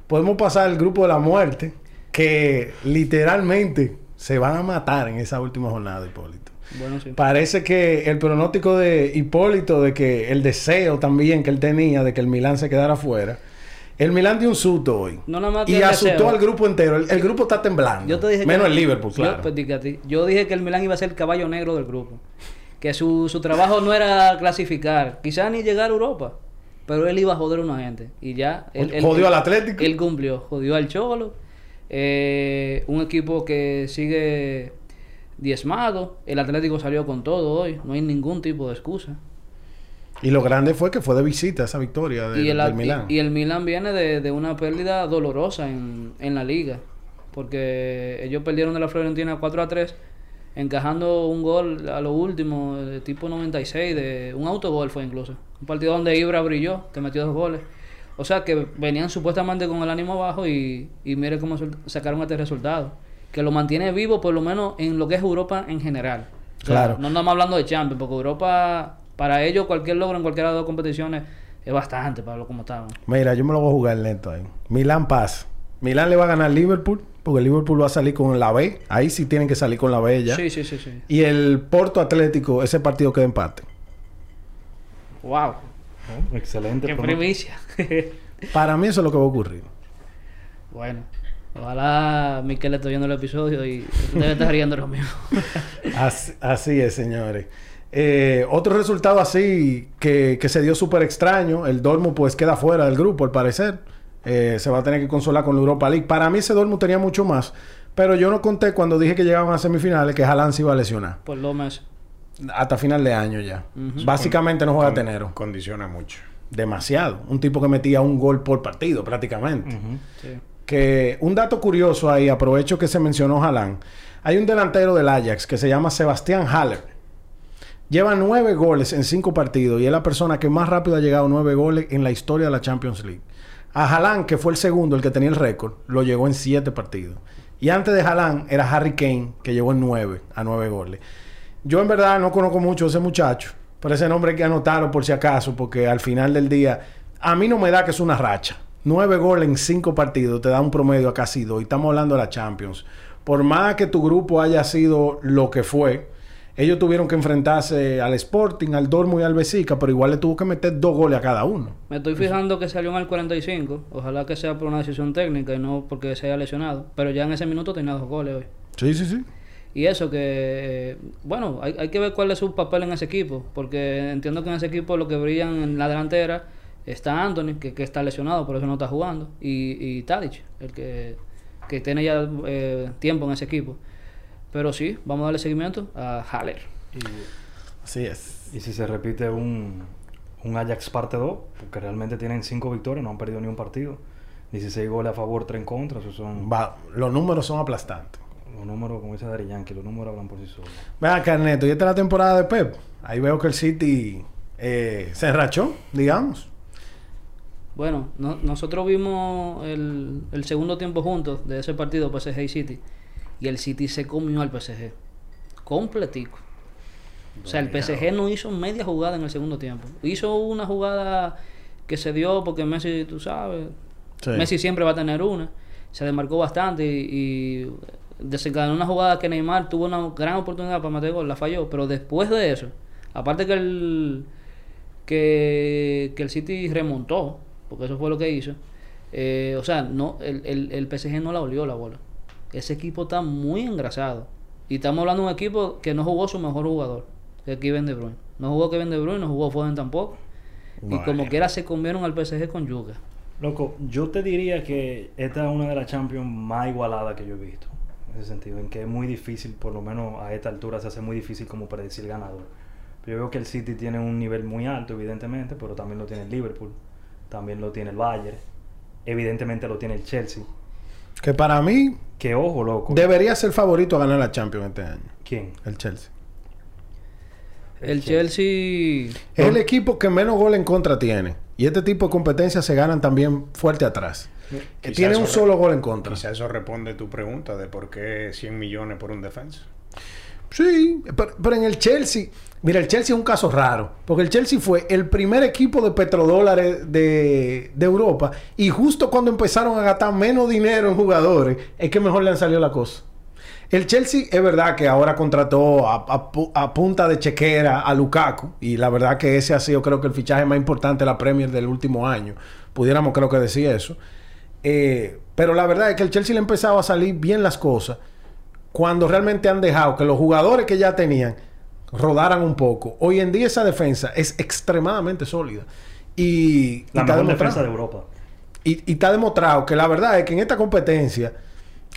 podemos pasar el grupo de la muerte, que literalmente se van a matar en esa última jornada, Hipólito. Bueno, sí. Parece que el pronóstico de Hipólito, de que el deseo también que él tenía de que el Milán se quedara fuera. El Milán dio un susto hoy. No nada más que y asustó deseo. al grupo entero. El, el grupo está temblando. Yo te dije Menos que, el Liverpool, yo, claro. pues, a ti, yo dije que el Milán iba a ser el caballo negro del grupo. Que su, su trabajo no era clasificar, quizás ni llegar a Europa. Pero él iba a joder a una gente. Y ya. Él, él- Jodió él- al Atlético. Él cumplió. Jodió al Cholo. eh, un equipo que sigue diezmado. El Atlético salió con todo hoy. No hay ningún tipo de excusa. Y lo grande fue que fue de visita esa victoria del, y, el, del Milán. y- y el Milan viene de, de una pérdida dolorosa en, en la liga. Porque ellos perdieron de la Fiorentina 4 a 3, encajando un gol a lo último, de tipo 96, de un autogol fue incluso. Un partido donde Ibra brilló, que metió dos goles. O sea que venían supuestamente con el ánimo bajo y, y mire cómo sacaron este resultado. Que lo mantiene vivo por lo menos en lo que es Europa en general. O sea, Claro. No estamos hablando de Champions, porque Europa, para ellos cualquier logro en cualquiera de las dos competiciones es bastante para lo como estaban. Mira, yo me lo voy a jugar lento ahí. Milán pasa. Milán le va a ganar Liverpool, porque el Liverpool va a salir con la B. Ahí sí tienen que salir con la B ya. Sí, sí, sí, sí. Y el Porto Atlético, ese partido queda empate. Wow, Oh, excelente. qué primicia. Para mí eso es lo que va a ocurrir. bueno, ojalá Miquel esté viendo el episodio y debe estar riendo lo mismo. Así, así es, señores. Eh, otro resultado así que, que se dio súper extraño. El Dortmund pues queda fuera del grupo, al parecer. Eh, se va a tener que consolar con la Europa League. Para mí ese Dortmund tenía mucho más. Pero yo no conté cuando dije que llegaban a semifinales que Haaland se iba a lesionar. Por lo menos. Hasta final de año ya. Básicamente no juega Con- Tenero. Condiciona mucho. Demasiado. Un tipo que metía un gol por partido prácticamente. Sí. Que un dato curioso ahí, aprovecho que se mencionó Haaland. Hay un delantero del Ajax que se llama Sebastián Haller. Lleva nueve goles en cinco partidos y es la persona que más rápido ha llegado a nueve goles en la historia de la Champions League. A Haaland, que fue el segundo, el que tenía el récord, lo llegó en siete partidos. Y antes de Haaland era Harry Kane, que llegó en nueve, a nueve goles. Yo en verdad no conozco mucho a ese muchacho, pero ese nombre hay que anotarlo por si acaso, porque al final del día, a mí no me da que es una racha. Nueve goles en cinco partidos te da un promedio a casi dos. Y estamos hablando de la Champions. Por más que tu grupo haya sido lo que fue, ellos tuvieron que enfrentarse al Sporting, al Dortmund y al Besica, pero igual le tuvo que meter dos goles a cada uno. Me estoy fijando que salió en el 45. Ojalá que sea por una decisión técnica y no porque se haya lesionado. Pero ya en ese minuto tenía dos goles hoy. Sí, sí, sí. Y eso que, eh, bueno, hay, hay que ver cuál es su papel en ese equipo, porque entiendo que en ese equipo lo que brillan en la delantera está Anthony, que, que está lesionado, por eso no está jugando, y, y Tadic, el que, que tiene ya eh, tiempo en ese equipo. Pero sí, vamos a darle seguimiento a Haller. Así es. Y si se repite un, un Ajax parte 2, porque realmente tienen 5 victorias, no han perdido ni un partido. 16 goles a favor, 3 en contra. Esos son Va, los números son aplastantes. los números, como dice Dari Yankee, los números hablan por sí solos. Vean, Carneto, y esta es la temporada de Pep. Ahí veo que el City eh, se enrachó, digamos. Bueno, no- nosotros vimos el, el segundo tiempo juntos de ese partido PSG y City, y el City se comió al PSG. Completico. O sea, el PSG no hizo media jugada en el segundo tiempo. Hizo una jugada que se dio porque Messi, tú sabes, Sí. Messi siempre va a tener una. Se demarcó bastante y, y desencadenó una jugada que Neymar tuvo una gran oportunidad para meter gol, la falló. Pero después de eso, aparte que el, que, que el City remontó, porque eso fue lo que hizo, eh, o sea, no el, el, el PSG no la olió la bola. Ese equipo está muy engrasado. Y estamos hablando de un equipo que no jugó su mejor jugador, que es Kevin De Bruyne. No jugó Kevin De Bruyne, no jugó Foden tampoco. Y como quiera se comieron al PSG con yuca. Loco, yo te diría que esta es una de las Champions más igualadas que yo he visto. En ese sentido, en que es muy difícil, por lo menos a esta altura se hace muy difícil como predecir ganador. Yo veo que el City tiene un nivel muy alto, evidentemente, pero también lo tiene el Liverpool, también lo tiene el Bayern, evidentemente lo tiene el Chelsea. Que para mí Que ojo, loco. debería ser favorito a ganar la Champions este año. ¿Quién? El Chelsea. El Chelsea... Es el equipo que menos gol en contra tiene. Y este tipo de competencias se ganan también fuerte atrás. Que Quizá tiene un solo gol en contra. Quizá eso responde tu pregunta de por qué 100 millones por un defensa. Sí, pero, pero en el Chelsea, mira, el Chelsea es un caso raro, porque el Chelsea fue el primer equipo de petrodólares de, Europa y justo cuando empezaron a gastar menos dinero en jugadores, es que mejor le han salido la cosa. El Chelsea es verdad que ahora contrató a punta de chequera a Lukaku y la verdad que ese ha sido creo que el fichaje más importante de la Premier del último año. Pudiéramos creo que decir eso. Eh, pero la verdad es que el Chelsea le empezaba a salir bien las cosas cuando realmente han dejado que los jugadores que ya tenían rodaran un poco. Hoy en día esa defensa es extremadamente sólida. Y, La mejor defensa de Europa. y, y está demostrado que la verdad es que en esta competencia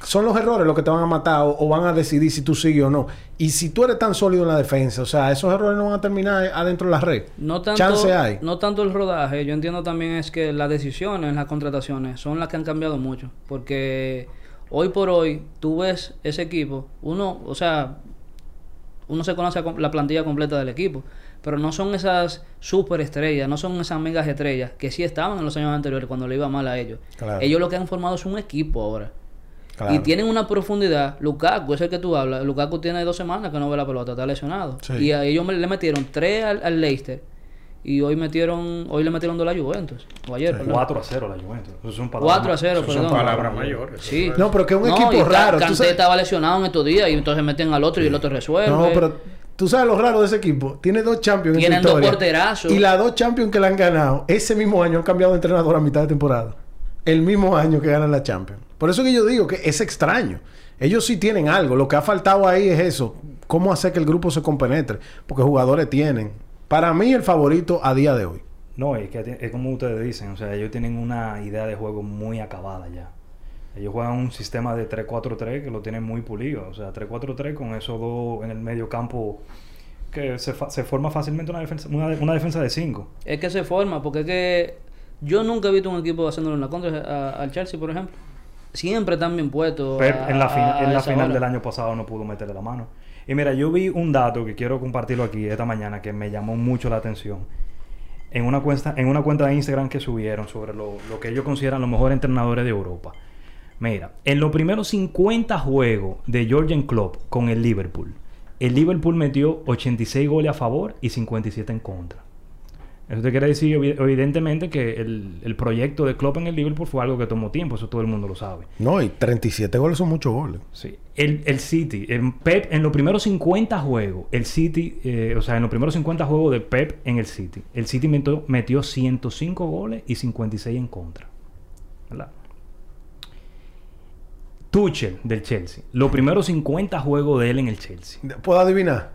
son los errores los que te van a matar o, o van a decidir si tú sigues o no. Y si tú eres tan sólido en la defensa, o sea, esos errores no van a terminar adentro de la red. No tanto, Chance hay. no tanto el rodaje, yo entiendo también es que las decisiones en las contrataciones son las que han cambiado mucho. Porque hoy por hoy, tú ves ese equipo, uno, o sea, uno se conoce la plantilla completa del equipo, pero no son esas superestrellas, no son esas megas estrellas que sí estaban en los años anteriores cuando le iba mal a ellos. Claro. Ellos lo que han formado es un equipo ahora. Claro. Y tienen una profundidad. Lukaku, es el que tú hablas. Lukaku tiene dos semanas que no ve la pelota, está lesionado. Sí. Y a ellos me- le metieron tres al, al Leicester. Y hoy metieron hoy le metieron dos a la Juventus. O ayer, perdón. 4 a 0 la Juventus. Eso son palabras 4 a 0, Eso son perdón. palabras mayores. Sí. es- No, pero que es un No, equipo raro. sabes- estaba lesionado en estos días y entonces meten al otro y el otro resuelve. No, pero tú sabes lo raro de ese equipo. Tiene dos champions en Tienen dos porterazos. Y las dos champions que le han ganado, ese mismo año han cambiado de entrenador a mitad de temporada. El mismo año que ganan la Champions. Por eso que yo digo que es extraño. Ellos sí tienen algo. Lo que ha faltado ahí es eso. Cómo hacer que el grupo se compenetre. Porque jugadores tienen. Para mí el favorito a día de hoy. No, es que es como ustedes dicen, o sea, ellos tienen una idea de juego muy acabada ya. Ellos juegan un sistema de 3-4-3 que lo tienen muy pulido, o sea, 3-4-3 con esos dos en el medio campo que se, fa- se forma fácilmente una defensa una, de- una defensa de 5. Es que se forma, porque es que yo nunca he visto un equipo haciéndole una contra al Chelsea, por ejemplo. Siempre están bien puestos. Pero a- en la, a en la final hora. del año pasado no pudo meterle la mano. Y mira, yo vi un dato que quiero compartirlo aquí esta mañana que me llamó mucho la atención. En una cuenta, en una cuenta de Instagram que subieron sobre lo, lo que ellos consideran los mejores entrenadores de Europa. Mira, en los primeros 50 juegos de Jorgen Klopp con el Liverpool, el Liverpool metió 86 goles a favor y 57 en contra. Eso te quiere decir, evi- evidentemente, que el, el proyecto de Klopp en el Liverpool fue algo que tomó tiempo, eso todo el mundo lo sabe. No, y 37 goles son muchos goles. Sí. El, el City, el Pep, en los primeros 50 juegos, el City, eh, o sea, en los primeros 50 juegos de Pep en el City, el City metió, metió 105 goles y 56 en contra. ¿Verdad? Tuchel del Chelsea, los primeros 50 juegos de él en el Chelsea. ¿Puedo adivinar?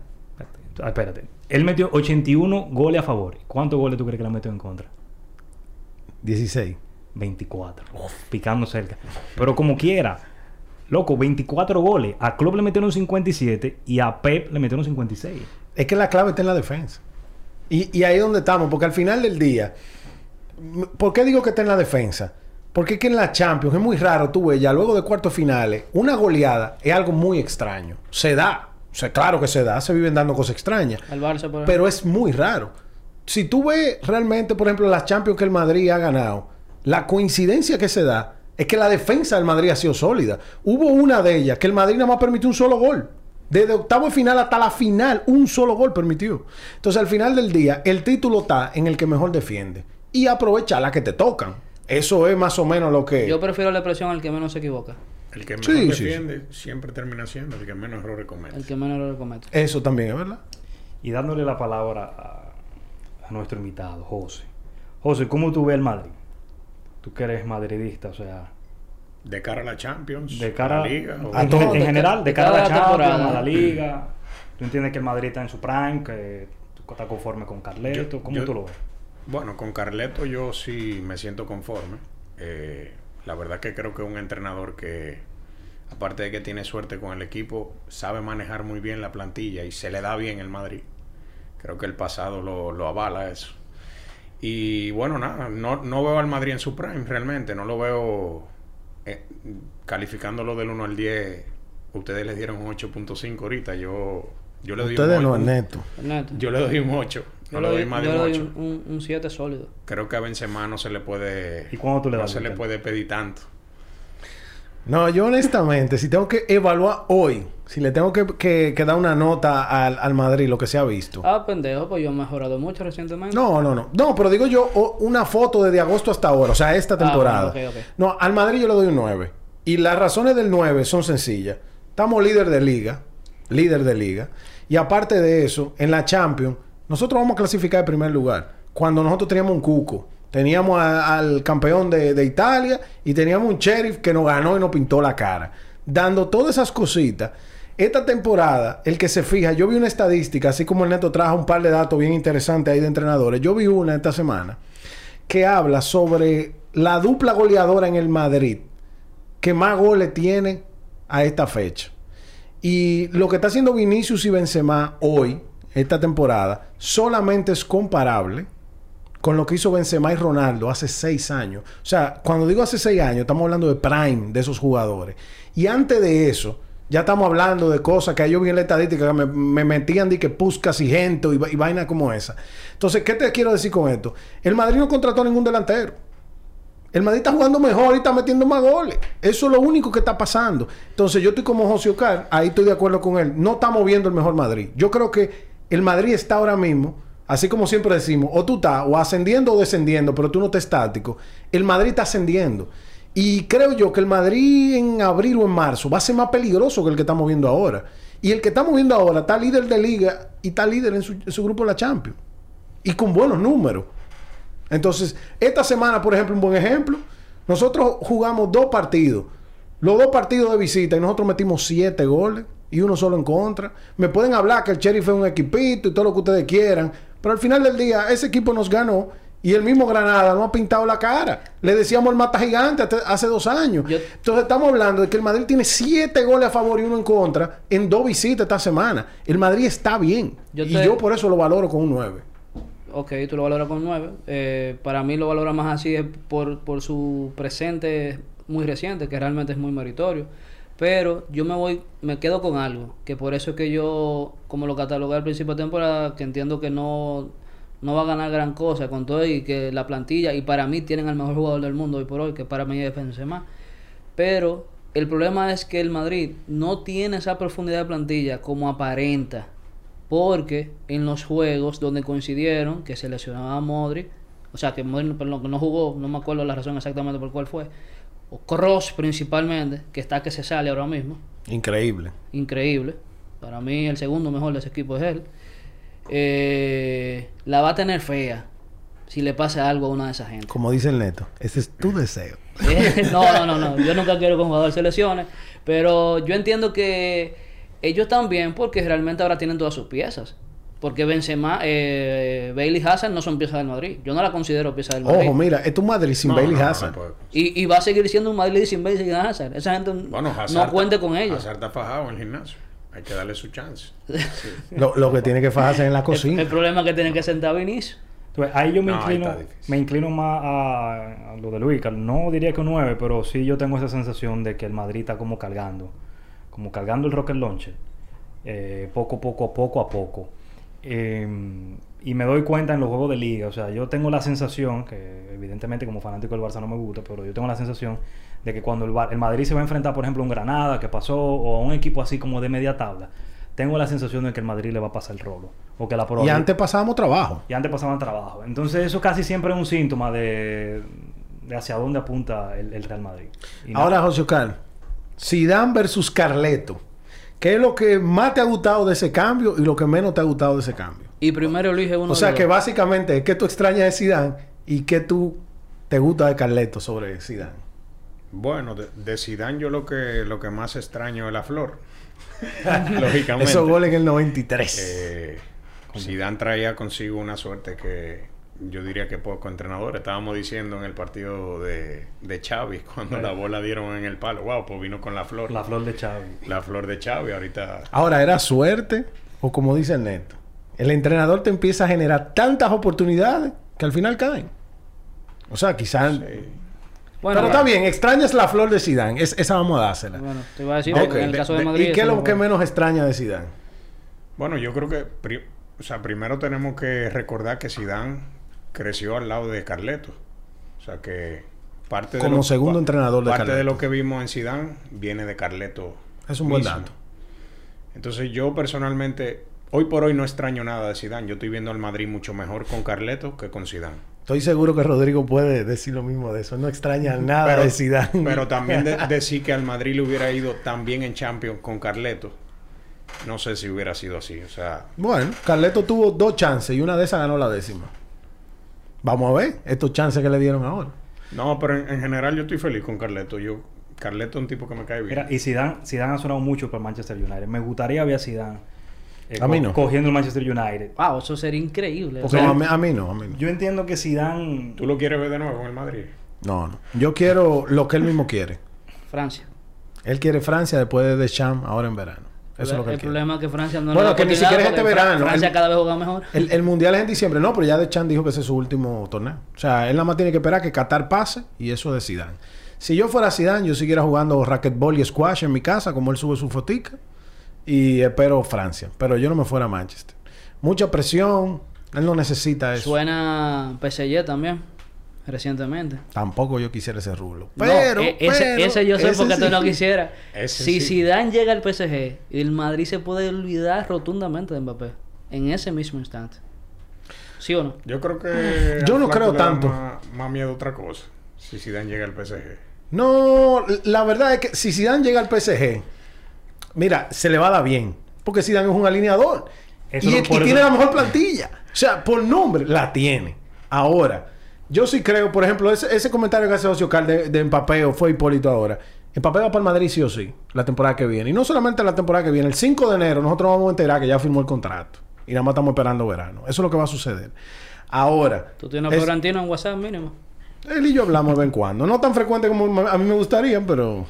Ah, Espérate, él metió 81 goles a favor. ¿Cuántos goles tú crees que le metió en contra? 16. 24. Picando cerca. Pero como quiera. Loco, 24 goles. A Klopp le metieron 57 y a Pep le metieron 56. Es que la clave está en la defensa. Y, y ahí es donde estamos, porque al final del día, ¿por qué digo que está en la defensa? Porque es que en la Champions es muy raro, tú ves, ya luego de cuartos finales, una goleada es algo muy extraño. Se da. O sea, claro que se da, se viven dando cosas extrañas. Al Barça, por. Pero es muy raro. Si tú ves realmente, por ejemplo, las Champions que el Madrid ha ganado, la coincidencia que se da es que la defensa del Madrid ha sido sólida. Hubo una de ellas que el Madrid nada más permitió un solo gol. Desde octavo de final hasta la final, un solo gol permitió. Entonces, al final del día, el título está en el que mejor defiende. Y aprovecha las que te tocan. Eso es más o menos lo que... Yo prefiero la presión al que menos se equivoca. El que Sí, mejor sí, defiende siempre termina siendo el que menos errores comete. El que menos lo comete. Eso también es verdad. Y dándole la palabra a, a nuestro invitado, José. José, ¿cómo tú ves el Madrid? Tú que eres madridista, o sea, De cara a la Champions, de cara a la Liga. o- a en, todo. en De general, de de cara a la Champions, temporada. a la Liga. ¿Tú entiendes que el Madrid está en su prime, que tú estás conforme con Carleto? Yo- ¿Cómo yo- tú lo ves? Bueno, con Carleto yo sí me siento conforme. Eh, la verdad que creo que es un entrenador que, aparte de que tiene suerte con el equipo, sabe manejar muy bien la plantilla y se le da bien el Madrid. Creo que el pasado lo, lo avala eso. Y bueno, nada, no, no veo al Madrid en su prime realmente, no lo veo eh, calificándolo del 1 al 10. Ustedes le dieron un 8.5 ahorita, yo, yo le doy Ustedes un, no. Neto. yo le doy un 8. Yo No le doy doy, más de yo un le doy 8. un- un 7 sólido. Creo que a Benzema no se le puede... ¿Y cuándo tú le no das, se le puede pedir tanto. No, yo honestamente, si tengo que evaluar hoy, si le tengo que, que- que dar una nota al, al Madrid, lo que se ha visto. Ah, pendejo, pues yo he mejorado mucho recientemente. No, no, no. No, pero digo yo una foto desde agosto hasta ahora, o sea, esta temporada. bueno, ok, ok. No, al Madrid yo le doy un 9. Y las razones del 9 son sencillas. Estamos líder de liga, líder de liga. Y aparte de eso, en la Champions, nosotros vamos a clasificar en primer lugar. Cuando nosotros teníamos un cuco, teníamos al campeón de, de Italia y teníamos un sheriff que nos ganó y nos pintó la cara. Dando todas esas cositas. Esta temporada, el que se fija, yo vi una estadística, así como el Neto trajo un par de datos bien interesantes ahí de entrenadores. Yo vi una esta semana que habla sobre la dupla goleadora en el Madrid que más goles tiene a esta fecha. Y lo que está haciendo Vinicius y Benzema hoy, esta temporada, solamente es comparable con lo que hizo Benzema y Ronaldo hace seis años. O sea, cuando digo hace seis años, estamos hablando de prime de esos jugadores. Y antes de eso, ya estamos hablando de cosas que yo vi en la estadística que me, me metían de que Puskas y gente y, y como esa. Entonces, ¿qué te quiero decir con esto? El Madrid no contrató a ningún delantero. El Madrid está jugando mejor y está metiendo más goles. Eso es lo único que está pasando. Entonces, yo estoy como José Ocar, ahí estoy de acuerdo con él. No estamos viendo el mejor Madrid. Yo creo que el Madrid está ahora mismo, así como siempre decimos, o tú estás o ascendiendo o descendiendo, pero tú no estás estático. El Madrid está ascendiendo. Y creo yo que el Madrid en abril o en marzo va a ser más peligroso que el que estamos viendo ahora. Y el que estamos viendo ahora está líder de liga y está líder en su, en su grupo de la Champions. Y con buenos números. Entonces, esta semana, por ejemplo, un buen ejemplo, nosotros jugamos dos partidos, los dos partidos de visita, y nosotros metimos siete goles y uno solo en contra. Me pueden hablar que el Sheriff es un equipito y todo lo que ustedes quieran, pero al final del día, ese equipo nos ganó y el mismo Granada no ha pintado la cara. Le decíamos el mata gigante hace dos años. Yo- Entonces, estamos hablando de que el Madrid tiene siete goles a favor y uno en contra en dos visitas esta semana. El Madrid está bien. Yo y yo por eso lo valoro con un 9. Ok, tú lo valoras con 9. Eh, para mí lo valora más así es por, por su presente muy reciente, que realmente es muy meritorio. Pero yo me voy, me quedo con algo, que por eso es que yo, como lo catalogué al principio de temporada, que entiendo que no, no va a ganar gran cosa con todo y que la plantilla, y para mí tienen al mejor jugador del mundo hoy por hoy, que para mí es Benzema. Pero el problema es que el Madrid no tiene esa profundidad de plantilla como aparenta. Porque en los juegos donde coincidieron que se lesionaba a Modric, o sea, que perdón, que no jugó, no me acuerdo la razón exactamente por cuál fue, o Cross principalmente, que está que se sale ahora mismo, Increíble. increíble. Para mí el segundo mejor de ese equipo es él. Eh, la va a tener fea si le pasa algo a una de esas gente. Como dice el neto, ese es tu deseo. Eh, no, no, no, no. Yo nunca quiero que un jugador se lesione. Pero yo entiendo que ellos también, porque realmente ahora tienen todas sus piezas. Porque Benzema, eh, Bailey Hazard no son piezas del Madrid. Yo no la considero pieza del Madrid. Ojo, mira, es tu Madrid sin No, Bailey no, no, Hazard. no puede. y, y va a seguir siendo un Madrid sin Bailey sin Hazard. Esa gente Bueno, Hazard no está- cuente con ellos. Hazard está fajado en el gimnasio. Hay que darle su chance. Lo, lo que tiene que fajarse en la cocina. el problema es que tienen que sentar a Vinicius. Entonces, ahí yo me inclino, me inclino más a, a lo de Luis. No diría que un 9, pero sí yo tengo esa sensación de que el Madrid está como cargando. Como cargando el rocket launcher. eh, poco, poco, poco a poco. Eh, y me doy cuenta en los juegos de liga. O sea, yo tengo la sensación, que evidentemente como fanático del Barça no me gusta, pero yo tengo la sensación de que cuando el, Bar- el Madrid se va a enfrentar, por ejemplo, a un Granada que pasó, o a un equipo así como de media tabla, tengo la sensación de que el Madrid le va a pasar el rolo. O que la Y antes pasábamos trabajo. y antes pasaban trabajo. Entonces eso casi siempre es un síntoma de, de hacia dónde apunta el, el Real Madrid. Y nada. Ahora, José Oscar, Zidane versus Carleto. ¿Qué es lo que más te ha gustado de ese cambio y lo que menos te ha gustado de ese cambio? Y primero elige uno O sea de que los- básicamente es que tú extrañas de Zidane y que tú te gusta de Carleto sobre Zidane. Bueno, de, de Zidane yo lo que, lo que más extraño es la flor. Lógicamente. Esos goles en el 93. Eh, Zidane traía consigo una suerte que, yo diría que poco entrenador. Estábamos diciendo en el partido de, de Xavi, cuando la bola dieron en el palo, wow, pues vino con la flor. La flor de Xavi. La flor de Xavi, ahorita... Ahora, ¿era suerte o como dice el Neto? El entrenador te empieza a generar tantas oportunidades que al final caen. O sea, quizás... Sí. Bueno, Pero está bien, extrañas la flor de Zidane. Es- esa vamos a dársela. Bueno, te iba a decir, en el caso de de- Madrid... ¿Y qué es lo que menos extraña de Zidane? Bueno, yo creo que... o sea, primero tenemos que recordar que Zidane creció al lado de Carleto. O sea que parte de Como lo- segundo entrenador de parte de lo que vimos en Zidane viene de Carleto. Es un buen dato. Entonces yo personalmente hoy por hoy no extraño nada de Zidane. Yo estoy viendo al Madrid mucho mejor con Carleto que con Zidane. Estoy seguro que Rodrigo puede decir lo mismo de eso. No extraña nada de Zidane. pero también de- decir que al Madrid le hubiera ido tan bien en Champions con Carleto, no sé si hubiera sido así. O sea, Bueno, Carleto tuvo dos chances y una de esas ganó la décima. Vamos a ver estos chances que le dieron ahora. no, pero en, en general yo estoy feliz con Carleto. Yo Carleto es un tipo que me cae bien. Mira, y Zidane, Zidane ha sonado mucho para Manchester United. Me gustaría ver a Zidane eh, A mí co- no. cogiendo el Manchester United. Wow, eso sería increíble. O No, sea, a, mí, a mí no, a mí no. Yo entiendo que Zidane... ¿Tú lo quieres ver de nuevo en el Madrid? No, no. Yo quiero lo que él mismo quiere. Francia. Él quiere Francia después de Deschamps ahora en verano. Eso es lo que el quiere. problema es que Francia no Bueno, que ni siquiera es este verano. Francia El- cada vez juega mejor. El, el mundial es en diciembre, no, pero ya Deschamps dijo que ese es su último torneo. O sea, él nada más tiene que esperar que Qatar pase y eso de Zidane. Si yo fuera Zidane, yo siguiera jugando racquetball y squash en mi casa, como él sube su fotica, y espero Francia. Pero yo no me fuera a Manchester. Mucha presión, él no necesita eso. Suena PSG también, recientemente. Tampoco yo quisiera ese rublo. No, Pero, e- ese, pero, ese yo sé ese porque tú no quisieras. Si sí. Zidane llega al PSG, el Madrid se puede olvidar rotundamente de Mbappé en ese mismo instante. ¿Sí o no? Yo creo que... Yo al no creo tanto. Más, más miedo a otra cosa. Si Zidane llega al PSG. No, la verdad es que si Zidane llega al PSG, mira, se le va a dar bien. Porque Zidane es un alineador. Eso y no- y por tiene eso- la mejor plantilla. O sea, por nombre, la tiene. Ahora, yo sí creo, por ejemplo, ese, ese comentario que hace Ocio Cal de, de Mbappé o fue Hipólito ahora. Mbappé va para el Madrid sí o sí, la temporada que viene. Y no solamente la temporada que viene, el 5 de enero nosotros vamos a enterar que ya firmó el contrato. Y nada más estamos esperando verano. Eso es lo que va a suceder. Ahora, Tú tienes a es- Florentino en WhatsApp mínimo. Él y yo hablamos de vez en cuando. No tan frecuente como a mí me gustaría, pero...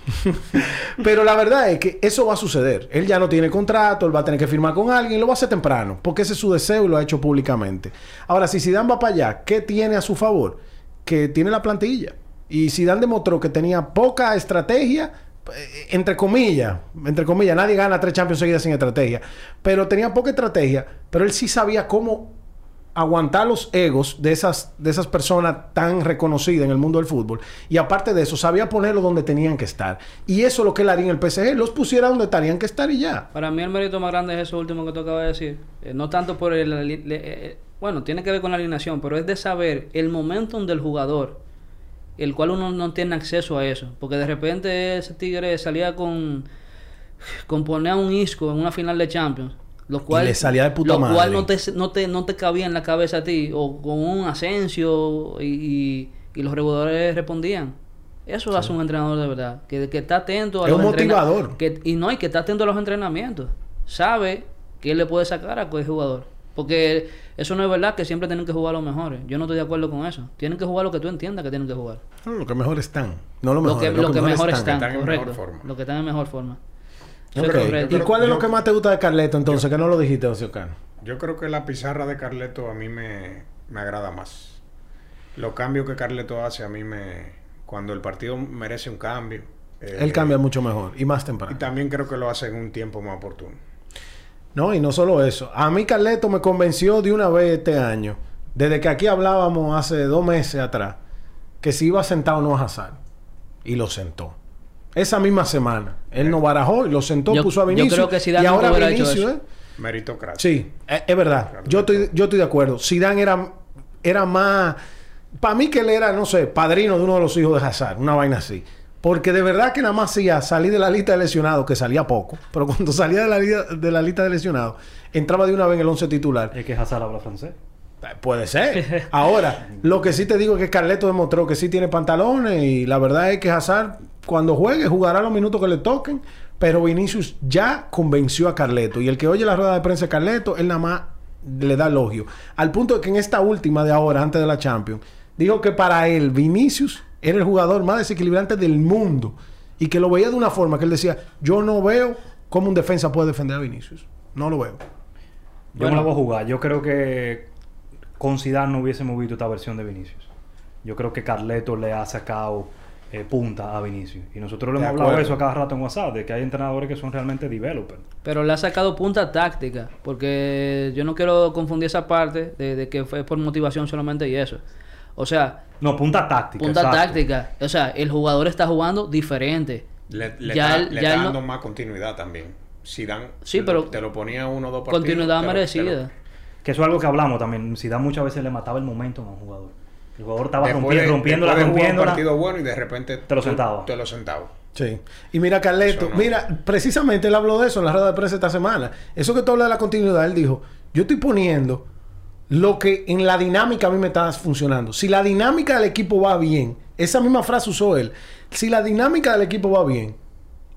pero la verdad es que eso va a suceder. Él ya no tiene contrato, él va a tener que firmar con alguien, lo va a hacer temprano, porque ese es su deseo y lo ha hecho públicamente. Ahora, si Zidane va para allá, ¿qué tiene a su favor? Que tiene la plantilla. Y Zidane demostró que tenía poca estrategia, eh, entre comillas, entre comillas, nadie gana tres Champions seguidas sin estrategia, pero tenía poca estrategia, pero él sí sabía cómo aguantar los egos de esas, de esas personas tan reconocidas en el mundo del fútbol. Y aparte de eso, sabía ponerlos donde tenían que estar. Y eso es lo que él haría en el PSG. Los pusiera donde tenían que estar y ya. Para mí el mérito más grande es eso último que tú acabas de decir. Eh, no tanto por el... le- eh, bueno, tiene que ver con la alineación, pero es de saber el momentum del jugador, el cual uno no tiene acceso a eso. Porque de repente ese tigre salía con... con poner a un Isco en una final de Champions. Lo cual, le salía de puta lo madre. cual no te, no, te, no te cabía en la cabeza a ti. O con un Asensio y, y, y los reguladores respondían. Eso hace un entrenador de verdad. Que, que está atento a Es los un motivador. que, y no, y que está atento a los entrenamientos. Sabe que él le puede sacar a cualquier jugador. Porque eso no es verdad que siempre tienen que jugar los mejores. Yo no estoy de acuerdo con eso. Tienen que jugar lo que tú entiendas que tienen que jugar. No, lo que mejor están. No lo Lo mejor. que, lo que mejor están, están en correcto. mejor forma. Lo que están en mejor forma. ¿Y cuál es Yo- lo que más te gusta de Carleto entonces? que no lo dijiste, Ociocan. Yo creo que la pizarra de Carleto a mí me, me agrada más. Los cambios que Carleto hace a mí me... Cuando el partido merece un cambio. eh, Él cambia mucho mejor y más Y temprano. también creo que lo hace en un tiempo más oportuno. No, y no solo eso. A mí Carleto me convenció de una vez este año, desde que aquí hablábamos hace dos meses atrás, que si iba sentado no a Hazard. Y lo sentó. Esa misma semana. Él no barajó y lo sentó, Yo- puso a yo Vinicius. creo que Zidane y ahora hecho Vinicius, eso. ¿eh? Meritocracia. Sí, es, es verdad. Yo estoy, yo estoy de acuerdo. Zidane era, era más... Para mí que él era, no sé, padrino de uno de los hijos de Hazard. Una vaina así. Porque de verdad que nada más hacía salir de la lista de lesionados, que salía poco. Pero cuando salía de la, li- de la lista de lesionados, entraba de una vez en el once titular. Es que Hazard habla francés. Eh, Puede ser. Ahora, lo que sí te digo es que Carleto demostró que sí tiene pantalones y la verdad es que Hazard cuando juegue jugará los minutos que le toquen, pero Vinicius ya convenció a Carleto y el que oye la rueda de prensa de Carleto, él nada más le da elogio. Al punto de que en esta última de ahora, antes de la Champions, dijo que para él Vinicius era el jugador más desequilibrante del mundo y que lo veía de una forma que él decía, yo no veo cómo un defensa puede defender a Vinicius. No lo veo. Yo no la voy a jugar. Yo creo que con Zidane no hubiésemos visto esta versión de Vinicius. Yo creo que Carleto le ha sacado eh, punta a Vinicius. Y nosotros le hemos hablado de eso a cada rato en WhatsApp, de que hay entrenadores que son realmente developers. Pero le ha sacado punta táctica, porque yo no quiero confundir esa parte de, de que fue por motivación solamente y eso. O sea, No, punta táctica. punta exacto. táctica. O sea, el jugador está jugando diferente. Le, le Ya está, él- le ya está él no- dando más continuidad también. Si dan, Sí, te pero lo- te lo ponía uno o dos partidos. Continuidad merecida. lo- Que eso es algo que hablamos también. Zidane muchas veces le mataba el momento a un jugador. El jugador estaba Después rompiendo, de- rompiéndola, jugar un rompiéndola. partido bueno y de repente Te lo sentaba. Te lo sentaba. Sí. Y mira, Carleto, no. mira, precisamente él habló de eso en la rueda de prensa esta semana. Eso que tú hablas de la continuidad, él dijo, yo estoy poniendo lo que en la dinámica a mí me está funcionando. Si la dinámica del equipo va bien, esa misma frase usó él, si la dinámica del equipo va bien,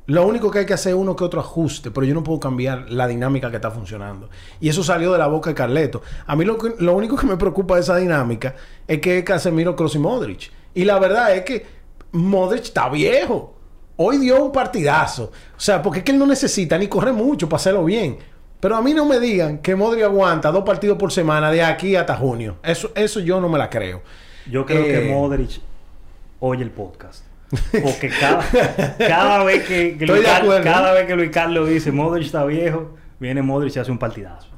lo único que hay que hacer es uno que otro ajuste, pero yo no puedo cambiar la dinámica que está funcionando. Y eso salió de la boca de Carleto. A mí lo, que- lo único que me preocupa de esa dinámica es que es Casemiro, Kroos y Modric. Y la verdad es que Modric está viejo. Hoy dio un partidazo. O sea, porque es que él no necesita ni correr mucho para hacerlo bien. Pero a mí no me digan que Modric aguanta dos partidos por semana de aquí hasta junio. Eso, eso yo no me la creo. Yo creo Eh, que Modric oye el podcast. Porque cada, cada vez que, que Luis cada vez que Luis Carlos dice Modric está viejo, viene Modric y hace un partidazo.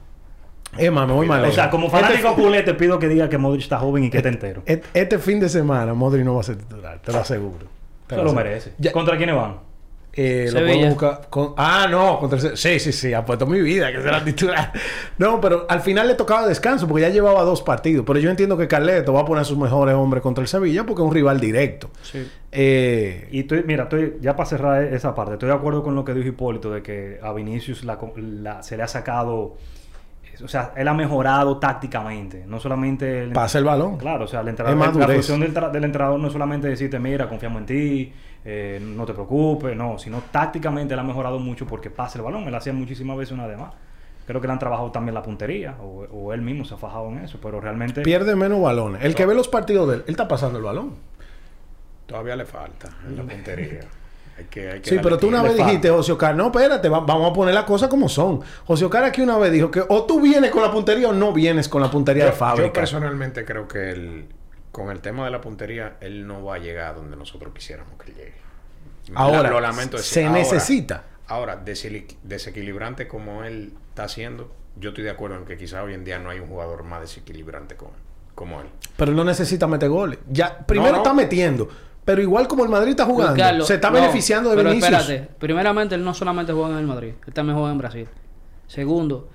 Es más, me voy más O sea, como Este fanático culé te pido que diga que Modric está joven y que está entero. et- Este fin de semana Modric no va a ser titular, te lo aseguro. Te Se lo merece. Ya- ¿Contra quiénes van? Eh, lo puedo buscar con- Ah, no, contra el Se- Sí, sí, sí, apuesto mi vida que será titular. No, pero al final le tocaba descanso porque ya llevaba dos partidos. Pero yo entiendo que Carleto va a poner a sus mejores hombres contra el Sevilla porque es un rival directo. Sí. Eh, Y estoy, mira, estoy, ya para cerrar esa parte, estoy de acuerdo con lo que dijo Hipólito de que a Vinicius la, la- se le ha sacado, o sea, él ha mejorado tácticamente, no solamente el, pasa el balón. Claro, o sea, el entrenador, la función del, del entrenador no es solamente decirte, mira, confiamos en ti, eh, no te preocupes, no, sino tácticamente él ha mejorado mucho porque pasa el balón, él hacía muchísimas veces una de más. Creo que le han trabajado también la puntería, o, o él mismo se ha fajado en eso, pero realmente... Pierde menos balones. El que ve los partidos de él, él está pasando el balón. Todavía le falta en la puntería. Hay que, hay que Sí, pero tú una vez dijiste, José Ocar, no, espérate, va- vamos a poner las cosas como son. José Ocar aquí una vez dijo que o tú vienes con la puntería o no vienes con la puntería Yo, de fábrica. yo personalmente creo que él, con el tema de la puntería, él no va a llegar donde nosotros quisiéramos que él llegue. Ahora, La- lo lamento decir. se Ahora- necesita. Ahora, desequilibrante como él está haciendo, yo estoy de acuerdo en que quizá hoy en día no hay un jugador más desequilibrante como, como él. Pero él no necesita meter goles. Ya, primero no. está metiendo. Pero igual como el Madrid está jugando, se está no, beneficiando de pero Vinicius. espérate. Primeramente, él no solamente juega en el Madrid. Él también juega en Brasil. Segundo,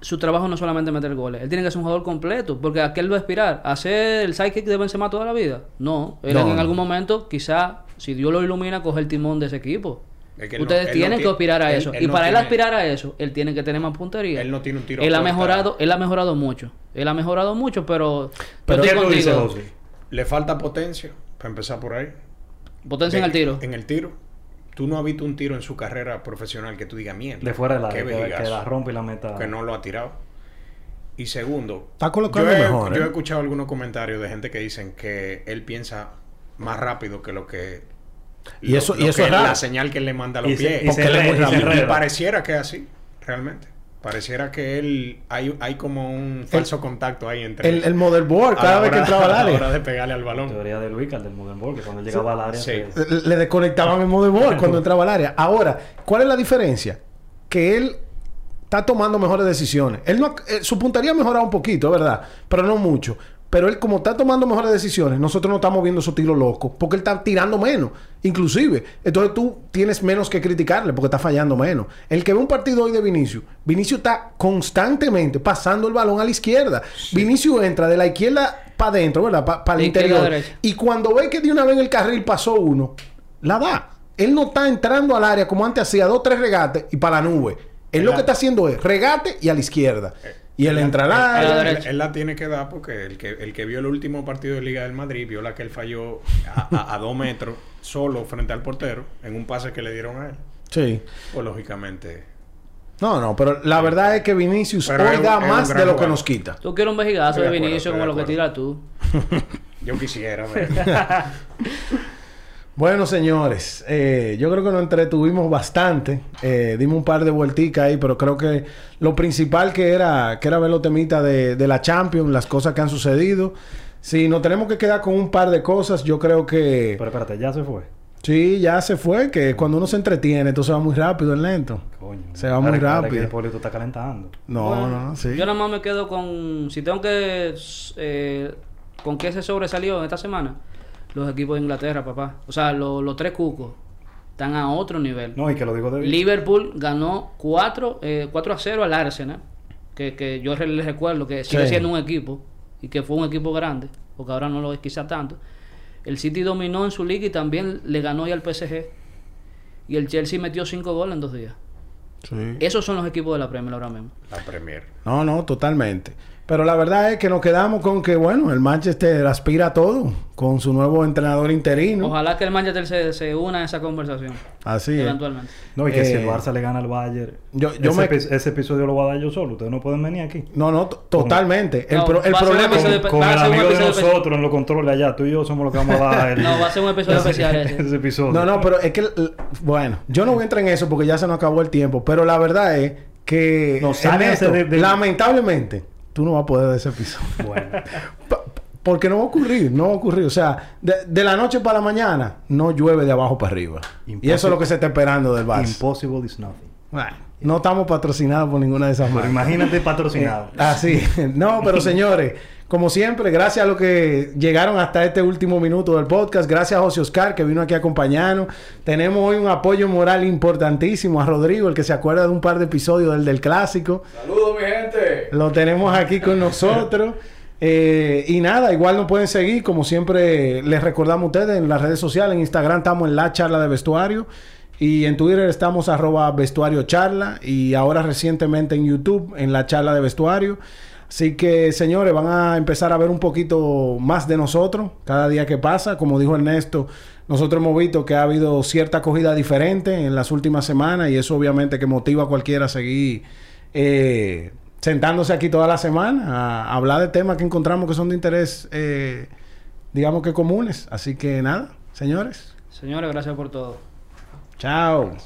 su trabajo no es solamente meter goles. Él tiene que ser un jugador completo. Porque a qué él va a aspirar? ¿A ser el sidekick de Benzema toda la vida? No. Él No, en algún momento, quizá, si Dios lo ilumina, coge el timón de ese equipo. Es que él no- Ustedes no tienen que aspirar a él- eso. él y no para él tiene- aspirar a eso, él tiene que tener más puntería. Él no tiene un tiro Él ha mejorado, él ha mejorado mucho. Él ha mejorado mucho, pero, Pero yo ¿Qué estoy tú dices, contigo. José? Le falta potencia, para empezar por ahí. Potencia en el De- tiro. En el tiro. Tú no has visto un tiro en su carrera profesional que tú digas mierda. De fuera del qué área, que, vejigazo", que la rompe y la meta. que no lo ha tirado. Y segundo, Está colocando yo he, mejor, yo ¿eh? he escuchado algunos comentarios de gente que dicen que él piensa más rápido que lo que Y lo- eso- lo y eso que es raro. la señal que él le manda a los Y se- pies. y Porque se y se rápido. Y pareciera que es así, realmente. Pareciera que él hay, hay como un falso contacto ahí entre El, el motherboard, cada vez que entraba al a la hora área. de pegarle al La balón. teoría de Luis, el del Modern Ball, que cuando él llegaba al área... Sí. se- Le desconectaban el motherboard cuando entraba al área. Ahora, ¿cuál es la diferencia? Que él está tomando mejores decisiones. Él no, ha- eh, su puntería ha mejorado un poquito, ¿verdad? Pero no mucho. Pero él, como está tomando mejores decisiones, nosotros no estamos viendo esos tiros locos. Porque él está tirando menos, inclusive. Entonces tú tienes menos que criticarle porque está fallando menos. El que ve un partido hoy de Vinicius, Vinicius está constantemente pasando el balón a la izquierda. Vinicius entra de la izquierda para adentro, ¿verdad? Para el interior. Y cuando ve que de una vez en el carril pasó uno, la da. Él no está entrando al área como antes hacía, dos, tres regates y para la nube. Él lo que está haciendo es regate y a la izquierda. Y él entra al a la Él, él- él la tiene que dar porque el que, el que vio el último partido de Liga del Madrid vio la que él falló a, a- a dos metros solo frente al portero en un pase que le dieron a él. Sí. Pues lógicamente No, no, pero la verdad es que Vinicius Pero hoy da más de lo que nos quita. Tú quieres un vejigazo de de estoy como de lo que tira tú. Yo quisiera ver. Bueno, señores, eh, yo creo que nos entretuvimos bastante. Eh, dimos un par de vuelticas ahí, pero creo que lo principal que era, que era ver los temitas de, de la Champions, las cosas que han sucedido. Si nos tenemos que quedar con un par de cosas, yo creo que Pero espérate, ya se fue. sí, ya se fue, que cuando uno se entretiene, todo se va muy rápido, es lento. Coño. Se va muy rápido. que Hipólito está calentando. No, Bueno, no, sí. Yo nada más me quedo con. Si tengo que. eh, ¿Con qué se sobresalió esta semana? Los equipos de Inglaterra, papá. O sea, lo- los tres cucos están a otro nivel. No, y que lo digo de Liverpool ganó 4, eh, 4 a 0 al Arsenal. Que, que yo les recuerdo que sigue Sí. siendo un equipo. Y que fue un equipo grande. Porque ahora no lo es quizá tanto. El City dominó en su liga y también le ganó ya al PSG. Y el Chelsea metió 5 goles en dos días. Sí. Esos son los equipos de la Premier ahora mismo. La Premier. No, no, totalmente. Pero la verdad es que nos quedamos con que, bueno, el Manchester aspira a todo con su nuevo entrenador interino. Ojalá que el Manchester se, se una a esa conversación. Así es. eventualmente. No, y que si el Eh, Barça le gana al Bayern. yo- yo ese, me- epi- ese episodio lo voy a dar yo solo. Ustedes no pueden venir aquí. No, no, to- totalmente. El, pro- el problema es... Con a el amigo de nosotros en los controles allá. Tú y yo somos los que vamos a dar el, No, va a ser un episodio especial ese. ese episodio. No, no, pero es que... Bueno, yo no voy a entrar en eso porque ya se nos acabó el tiempo. Pero la verdad es que... No, Ernesto, de- de- lamentablemente, tú no vas a poder de ese episodio. Bueno. Porque no va a ocurrir, no va a ocurrir. O sea, de, de la noche para la mañana no llueve de abajo para arriba. Y eso es lo que se está esperando del Barça. Impossible is nothing. Bueno, no estamos patrocinados por ninguna de esas Pero marcas. imagínate patrocinado. Eh, así. No, pero señores, como siempre, gracias a los que llegaron hasta este último minuto del podcast. Gracias a José Oscar que vino aquí a acompañarnos. Tenemos hoy un apoyo moral importantísimo a Rodrigo, el que se acuerda de un par de episodios del, del clásico. Saludos, mi gente. Lo tenemos aquí con nosotros. Eh, y nada, igual nos pueden seguir, como siempre les recordamos a ustedes en las redes sociales. En Instagram estamos en la charla de vestuario. Y en Twitter estamos arroba vestuario charla. Y ahora recientemente en YouTube en la charla de vestuario. Así que señores, van a empezar a ver un poquito más de nosotros cada día que pasa. Como dijo Ernesto, nosotros hemos visto que ha habido cierta acogida diferente en las últimas semanas. Y eso obviamente que motiva a cualquiera a seguir eh, sentándose aquí toda la semana a hablar de temas que encontramos que son de interés, eh, digamos que comunes. Así que nada, señores. Señores, gracias por todo. Chao.